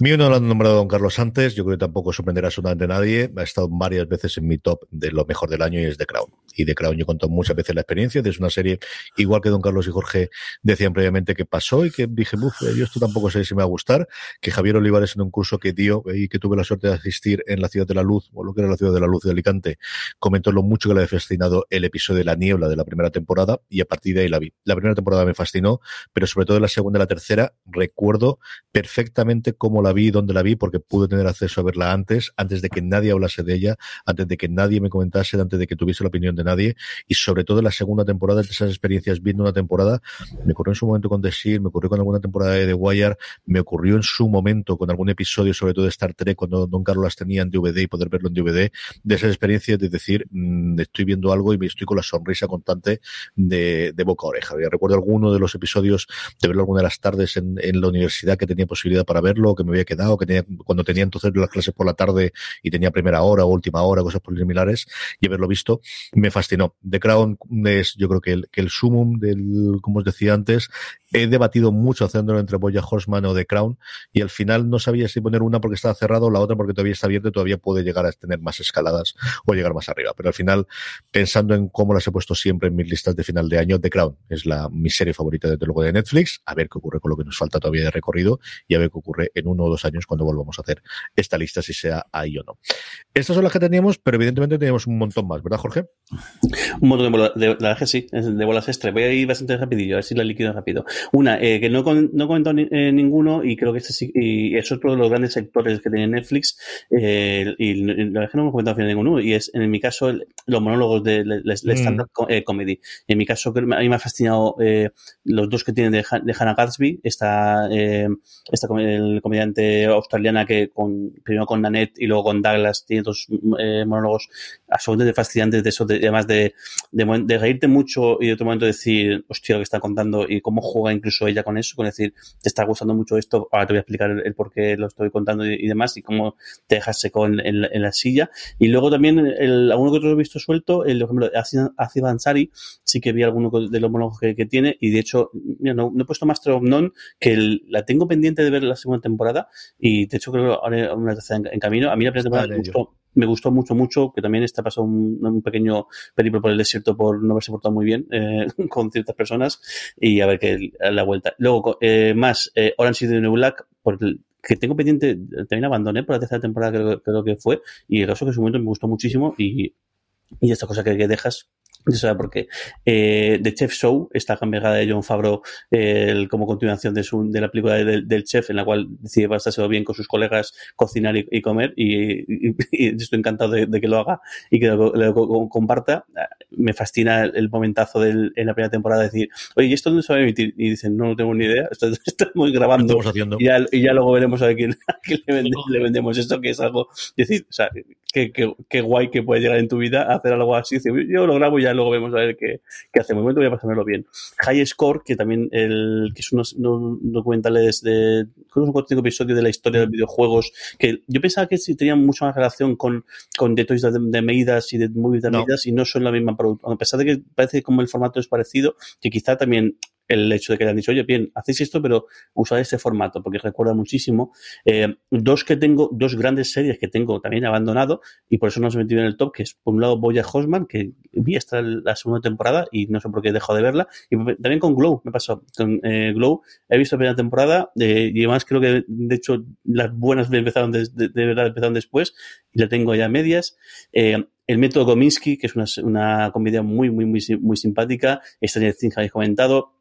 Mío no lo han nombrado Don Carlos antes, yo creo que tampoco sorprenderá absolutamente a nadie. Ha estado varias veces en mi top de lo mejor del año y es The Crown. Y The Crown yo he contado muchas veces la experiencia, es una serie igual que Don Carlos y Jorge decían previamente que pasó y que dije, uff, yo esto tampoco sé si me va a gustar, que Javier Olivares en un curso que dio y que tuve la suerte de asistir en la Ciudad de la Luz, o lo que era la Ciudad de la Luz de Alicante, comentó lo mucho que le había fascinado el episodio de La Niebla de la primera temporada y a partir de ahí la vi. La primera temporada me fascinó, pero sobre todo la segunda y la tercera recuerdo perfectamente cómo la vi y dónde la vi porque pude tener acceso a verla antes, antes de que nadie hablase de ella, antes de que nadie me comentase, antes de que tuviese la opinión de nadie y sobre todo en la segunda temporada de esas experiencias viendo una temporada, me ocurrió en su momento con The Seal, me ocurrió con alguna temporada de The Wire, me ocurrió en su momento con algún episodio, sobre todo de Star Trek, cuando Don Carlos las tenía en DVD y poder verlo en DVD, de esas experiencias de decir, mmm, estoy viendo algo y me estoy con la sonrisa constante de, de boca a oreja. Recuerdo alguno de los episodios de verlo alguna de las tardes en, en, la universidad que tenía posibilidad para verlo, que me había quedado, que tenía, cuando tenía entonces las clases por la tarde y tenía primera hora o última hora, cosas similares, y haberlo visto, me fascinó. The Crown es, yo creo que el, que el sumum del, como os decía antes, he debatido mucho haciéndolo entre Boya Horseman o The Crown, y al final no sabía si poner una porque estaba cerrado o la otra porque todavía está abierta y todavía puede llegar a tener más escaladas o llegar más arriba. Pero al final, pensando en cómo las he puesto siempre en mis listas de final de año, The Crown es la, mi serie favorita desde luego de Netflix, a ver qué ocurre con lo que nos falta todavía de recorrido y a ver qué ocurre en uno o dos años cuando volvamos a hacer esta lista, si sea ahí o no. Estas son las que teníamos, pero evidentemente teníamos un montón más, ¿verdad, Jorge? Un montón de bolas, de, la verdad que sí, de bolas extra. Voy a ir bastante rapidillo, a ver si la liquido rápido. Una, eh, que no, no comentó ni, eh, ninguno y creo que este sí, y eso es uno de los grandes sectores que tiene Netflix eh, y la verdad es que no me he comentado final ninguno y es, en mi caso, el, los monólogos de, de stand-up mm. eh, comedy. En mi caso, a mí me ha fascinado eh, los dos que tienen de, de Hannah Gatsby, esta, eh, esta el comediante australiana que con, primero con Nanette y luego con Douglas tiene dos eh, monólogos absolutamente fascinantes de eso, de, además de, de, de, reírte mucho y de otro momento decir, hostia, lo que está contando y cómo juega incluso ella con eso, con decir, te está gustando mucho esto, ahora te voy a explicar el, el por qué lo estoy contando y, y, demás y cómo te dejas seco en, en, en, la silla. Y luego también, el, alguno que otro he visto suelto, el ejemplo de Aziz Ansari, sí que vi alguno de los monólogos que, que tiene y de hecho, mira, no, no he puesto Master of None, que el, la tengo pendiente de ver la segunda temporada y de hecho creo que ahora una tercera en, en, camino. A mí la primera temporada me gustó, me gustó mucho, mucho, que también está pasado un, pequeño periplo por el desierto por no haberse portado muy bien eh, con ciertas personas y a ver qué la vuelta. Luego, eh, más eh, Orange is the New Black, por que tengo pendiente, también abandoné por la tercera temporada, creo, creo que fue, y el caso que en su momento me gustó muchísimo y, y esta cosa que, que dejas ¿Sabe por qué? Eh, The Chef Show, esta cambiada de John Favreau eh, como continuación de, su, de la película del chef, en la cual decide pasárselo bien con sus colegas, cocinar y, comer, y, estoy encantado de, que lo haga y que lo, comparta. Me fascina el, momentazo del, en la primera temporada de decir, oye, ¿y esto dónde se va a emitir? Y dicen, no, no tengo ni idea, esto, estamos grabando. haciendo. Y, ya, y ya luego veremos a quién, le, vendemos, esto, que es algo. Decir, o sea, qué, guay que puede llegar en tu vida a hacer algo así. Yo lo grabo y ya luego vemos a ver qué, qué hacemos. De momento voy a pasármelo bien. High Score, que también el, que es unos, unos documentales de, creo que es un episodio de la historia de los videojuegos, que yo pensaba que sí tenían mucha más relación con, con The Toys de, de Medidas y de Movies de Medidas y no son la misma producción. A pesar de que parece que como el formato es parecido, que quizá también el hecho de que le han dicho, oye, bien, hacéis esto, pero usad este formato, porque recuerda muchísimo. Eh, dos que tengo, dos grandes series que tengo también abandonado, y por eso no os he metido en el top, que es por un lado Boya Hosman, que vi hasta la segunda temporada y no sé por qué he dejado de verla, y también con Glow, me pasó. Con eh, Glow he visto la primera temporada, eh, y además creo que, de hecho, las buenas empezaron de, verdad empezaron después, y la tengo ya a medias. el método Gominsky, que es una, una comedia muy, muy, muy, muy simpática. Esta ya habéis comentado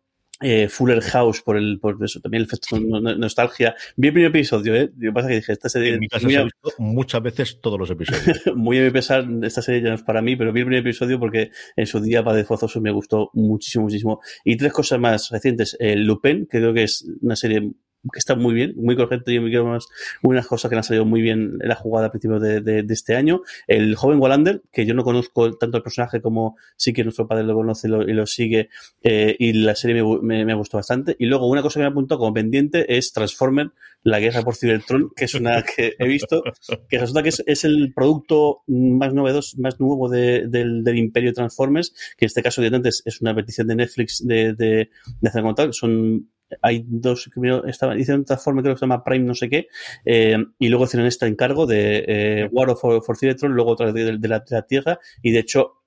eh, Fuller House por el por eso también el efecto nostalgia. Vi el primer episodio eh lo que pasa que dije esta serie en mi casa se ha visto muchas veces todos los episodios. Muy a mi pesar esta serie ya no es para mí pero vi el primer episodio porque en su día de Forzoso me gustó muchísimo muchísimo. Y tres cosas más recientes. Eh, Lupin que creo que es una serie que está muy bien, muy correcto y quiero más unas cosas que han salido muy bien en la jugada a principios de, de, este año. El joven Wallander, que yo no conozco tanto el personaje como sí que nuestro padre lo conoce y lo, sigue, eh, y la serie me, me, me, gustó bastante. Y luego una cosa que me apuntado como pendiente es Transformer, la guerra por Cybertron, que es una que he visto, que resulta que es, el producto más novedoso, más nuevo de, del, del, imperio Transformers, que en este caso, antes es una petición de Netflix de, de, de hacer. Son hay dos, primero estaba, hicieron otra forma, creo que se llama Prime no sé qué, eh, y luego hicieron este encargo de eh, War of for, luego otra de, de, la, de, la, Tierra, y de hecho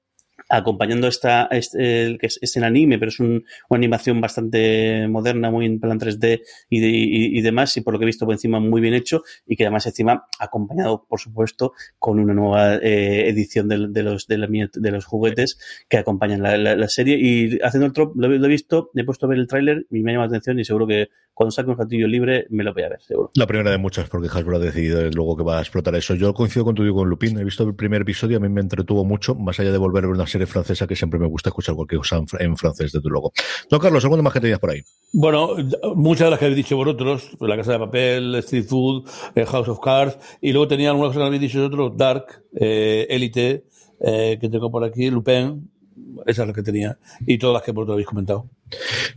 acompañando esta, este, que es, es, anime, pero es un, una animación bastante moderna, muy en plan 3D y, de, y, y, demás, y por lo que he visto por encima muy bien hecho, y que además encima acompañado, por supuesto, con una nueva eh, edición de, de, los, de, la, de, los juguetes que acompañan la, la, la, serie. Y haciendo el trop, lo, lo, he visto, he puesto a ver el tráiler y me ha llamado la atención y seguro que cuando saque un ratillo libre me lo voy a ver, seguro. La primera de muchas, porque Hasbro ha decidido luego que va a explotar eso. Yo coincido con tu con Lupin, he visto el primer episodio, a mí me entretuvo mucho, más allá de volver a ver una serie francesa que siempre me gusta escuchar cualquier cosa en francés, desde luego. Don Carlos, ¿alguna más que tenías por ahí? Bueno, muchas de las que habéis dicho vosotros, La Casa de Papel, Street Food, eh, House of Cards, y luego tenía algunas cosas que habéis dicho vosotros, Dark, eh, Elite, eh, que tengo por aquí, Lupin, esas es las que tenía, y todas las que vosotros habéis comentado.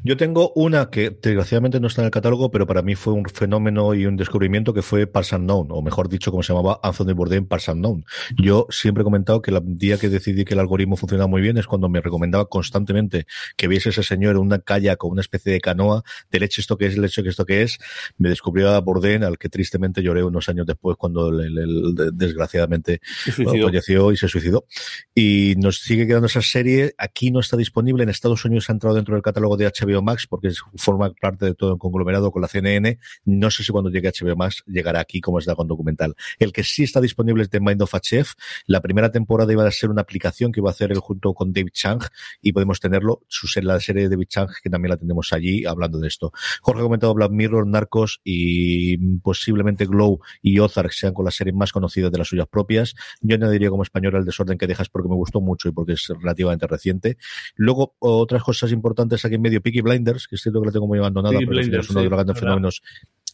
Yo tengo una que desgraciadamente no está en el catálogo, pero para mí fue un fenómeno y un descubrimiento que fue Pars Unknown, o mejor dicho, como se llamaba Anthony Bourdain Pars Unknown. Yo siempre he comentado que el día que decidí que el algoritmo funcionaba muy bien es cuando me recomendaba constantemente que viese ese señor en una calle con una especie de canoa, de leche esto que es, leche que esto que es. Me descubrió a Bourdain, al que tristemente lloré unos años después cuando el, el, el, desgraciadamente falleció y se suicidó. Y nos sigue quedando esa serie. Aquí no está disponible. En Estados Unidos ha entrado dentro del catálogo de HBO Max, porque forma parte de todo el conglomerado con la CNN. No sé si cuando llegue HBO Max llegará aquí como es con documental. El que sí está disponible es The Mind of a Chef. La primera temporada iba a ser una aplicación que iba a hacer él junto con David Chang y podemos tenerlo. Su, la serie de David Chang, que también la tenemos allí hablando de esto. Jorge ha comentado Black Mirror, Narcos y posiblemente Glow y Ozark sean con las series más conocidas de las suyas propias. Yo añadiría como español el desorden que dejas porque me gustó mucho y porque es relativamente reciente. Luego, otras cosas importantes aquí en medio, Peaky Blinders, que es cierto que la tengo muy abandonada, Peaky pero Blinders, es uno sí, de los grandes fenómenos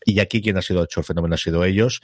y aquí quien ha sido hecho el fenómeno ha sido ellos.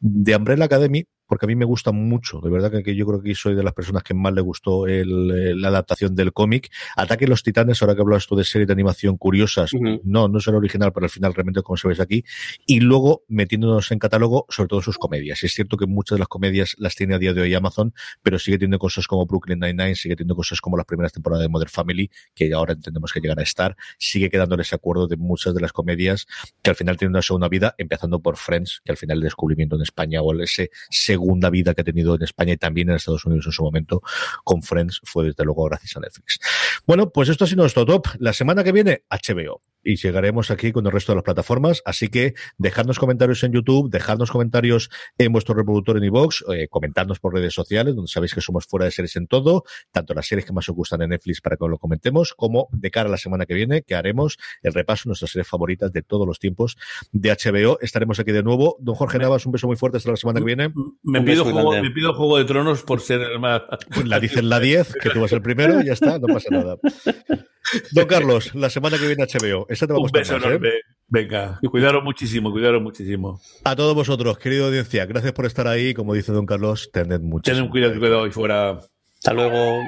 De Umbrella Academy, porque a mí me gusta mucho, de verdad que, yo creo que soy de las personas que más le gustó el, el, la adaptación del cómic. Ataque los Titanes, ahora que hablas tú de series de animación curiosas, uh -huh. no, no es el original, pero al final realmente como se ves aquí. Y luego metiéndonos en catálogo, sobre todo sus comedias. Es cierto que muchas de las comedias las tiene a día de hoy Amazon, pero sigue teniendo cosas como Brooklyn Nine-Nine, sigue teniendo cosas como las primeras temporadas de Modern Family, que ahora entendemos que llegan a estar. Sigue quedando ese acuerdo de muchas de las comedias que al final tienen una segunda vida, empezando por Friends, que al final el descubrimiento en España o ese segunda vida que ha tenido en España y también en Estados Unidos en su momento con Friends fue desde luego gracias a Netflix. Bueno, pues esto ha sido nuestro top. La semana que viene, HBO. Y llegaremos aquí con el resto de las plataformas. Así que dejadnos comentarios en YouTube, dejadnos comentarios en vuestro reproductor en iVoox, eh, comentadnos por redes sociales, donde sabéis que somos fuera de series en todo, tanto las series que más os gustan en Netflix para que lo comentemos, como de cara a la semana que viene, que haremos el repaso de nuestras series favoritas de todos los tiempos de HBO. Estaremos aquí de nuevo. Don Jorge Navas, un beso muy fuerte hasta la semana que viene. Me pido, juego, me pido, juego, de Tronos por ser el más. La dicen la 10, que tú vas el primero y ya está, no pasa nada. Don Carlos, la semana que viene HBO. Esa te va a Un beso ¿eh? Venga, cuidaros muchísimo, cuidaros muchísimo. A todos vosotros, querido audiencia, gracias por estar ahí. Como dice Don Carlos, tened mucho. Tened cuidado, cuidado y fuera. Hasta luego.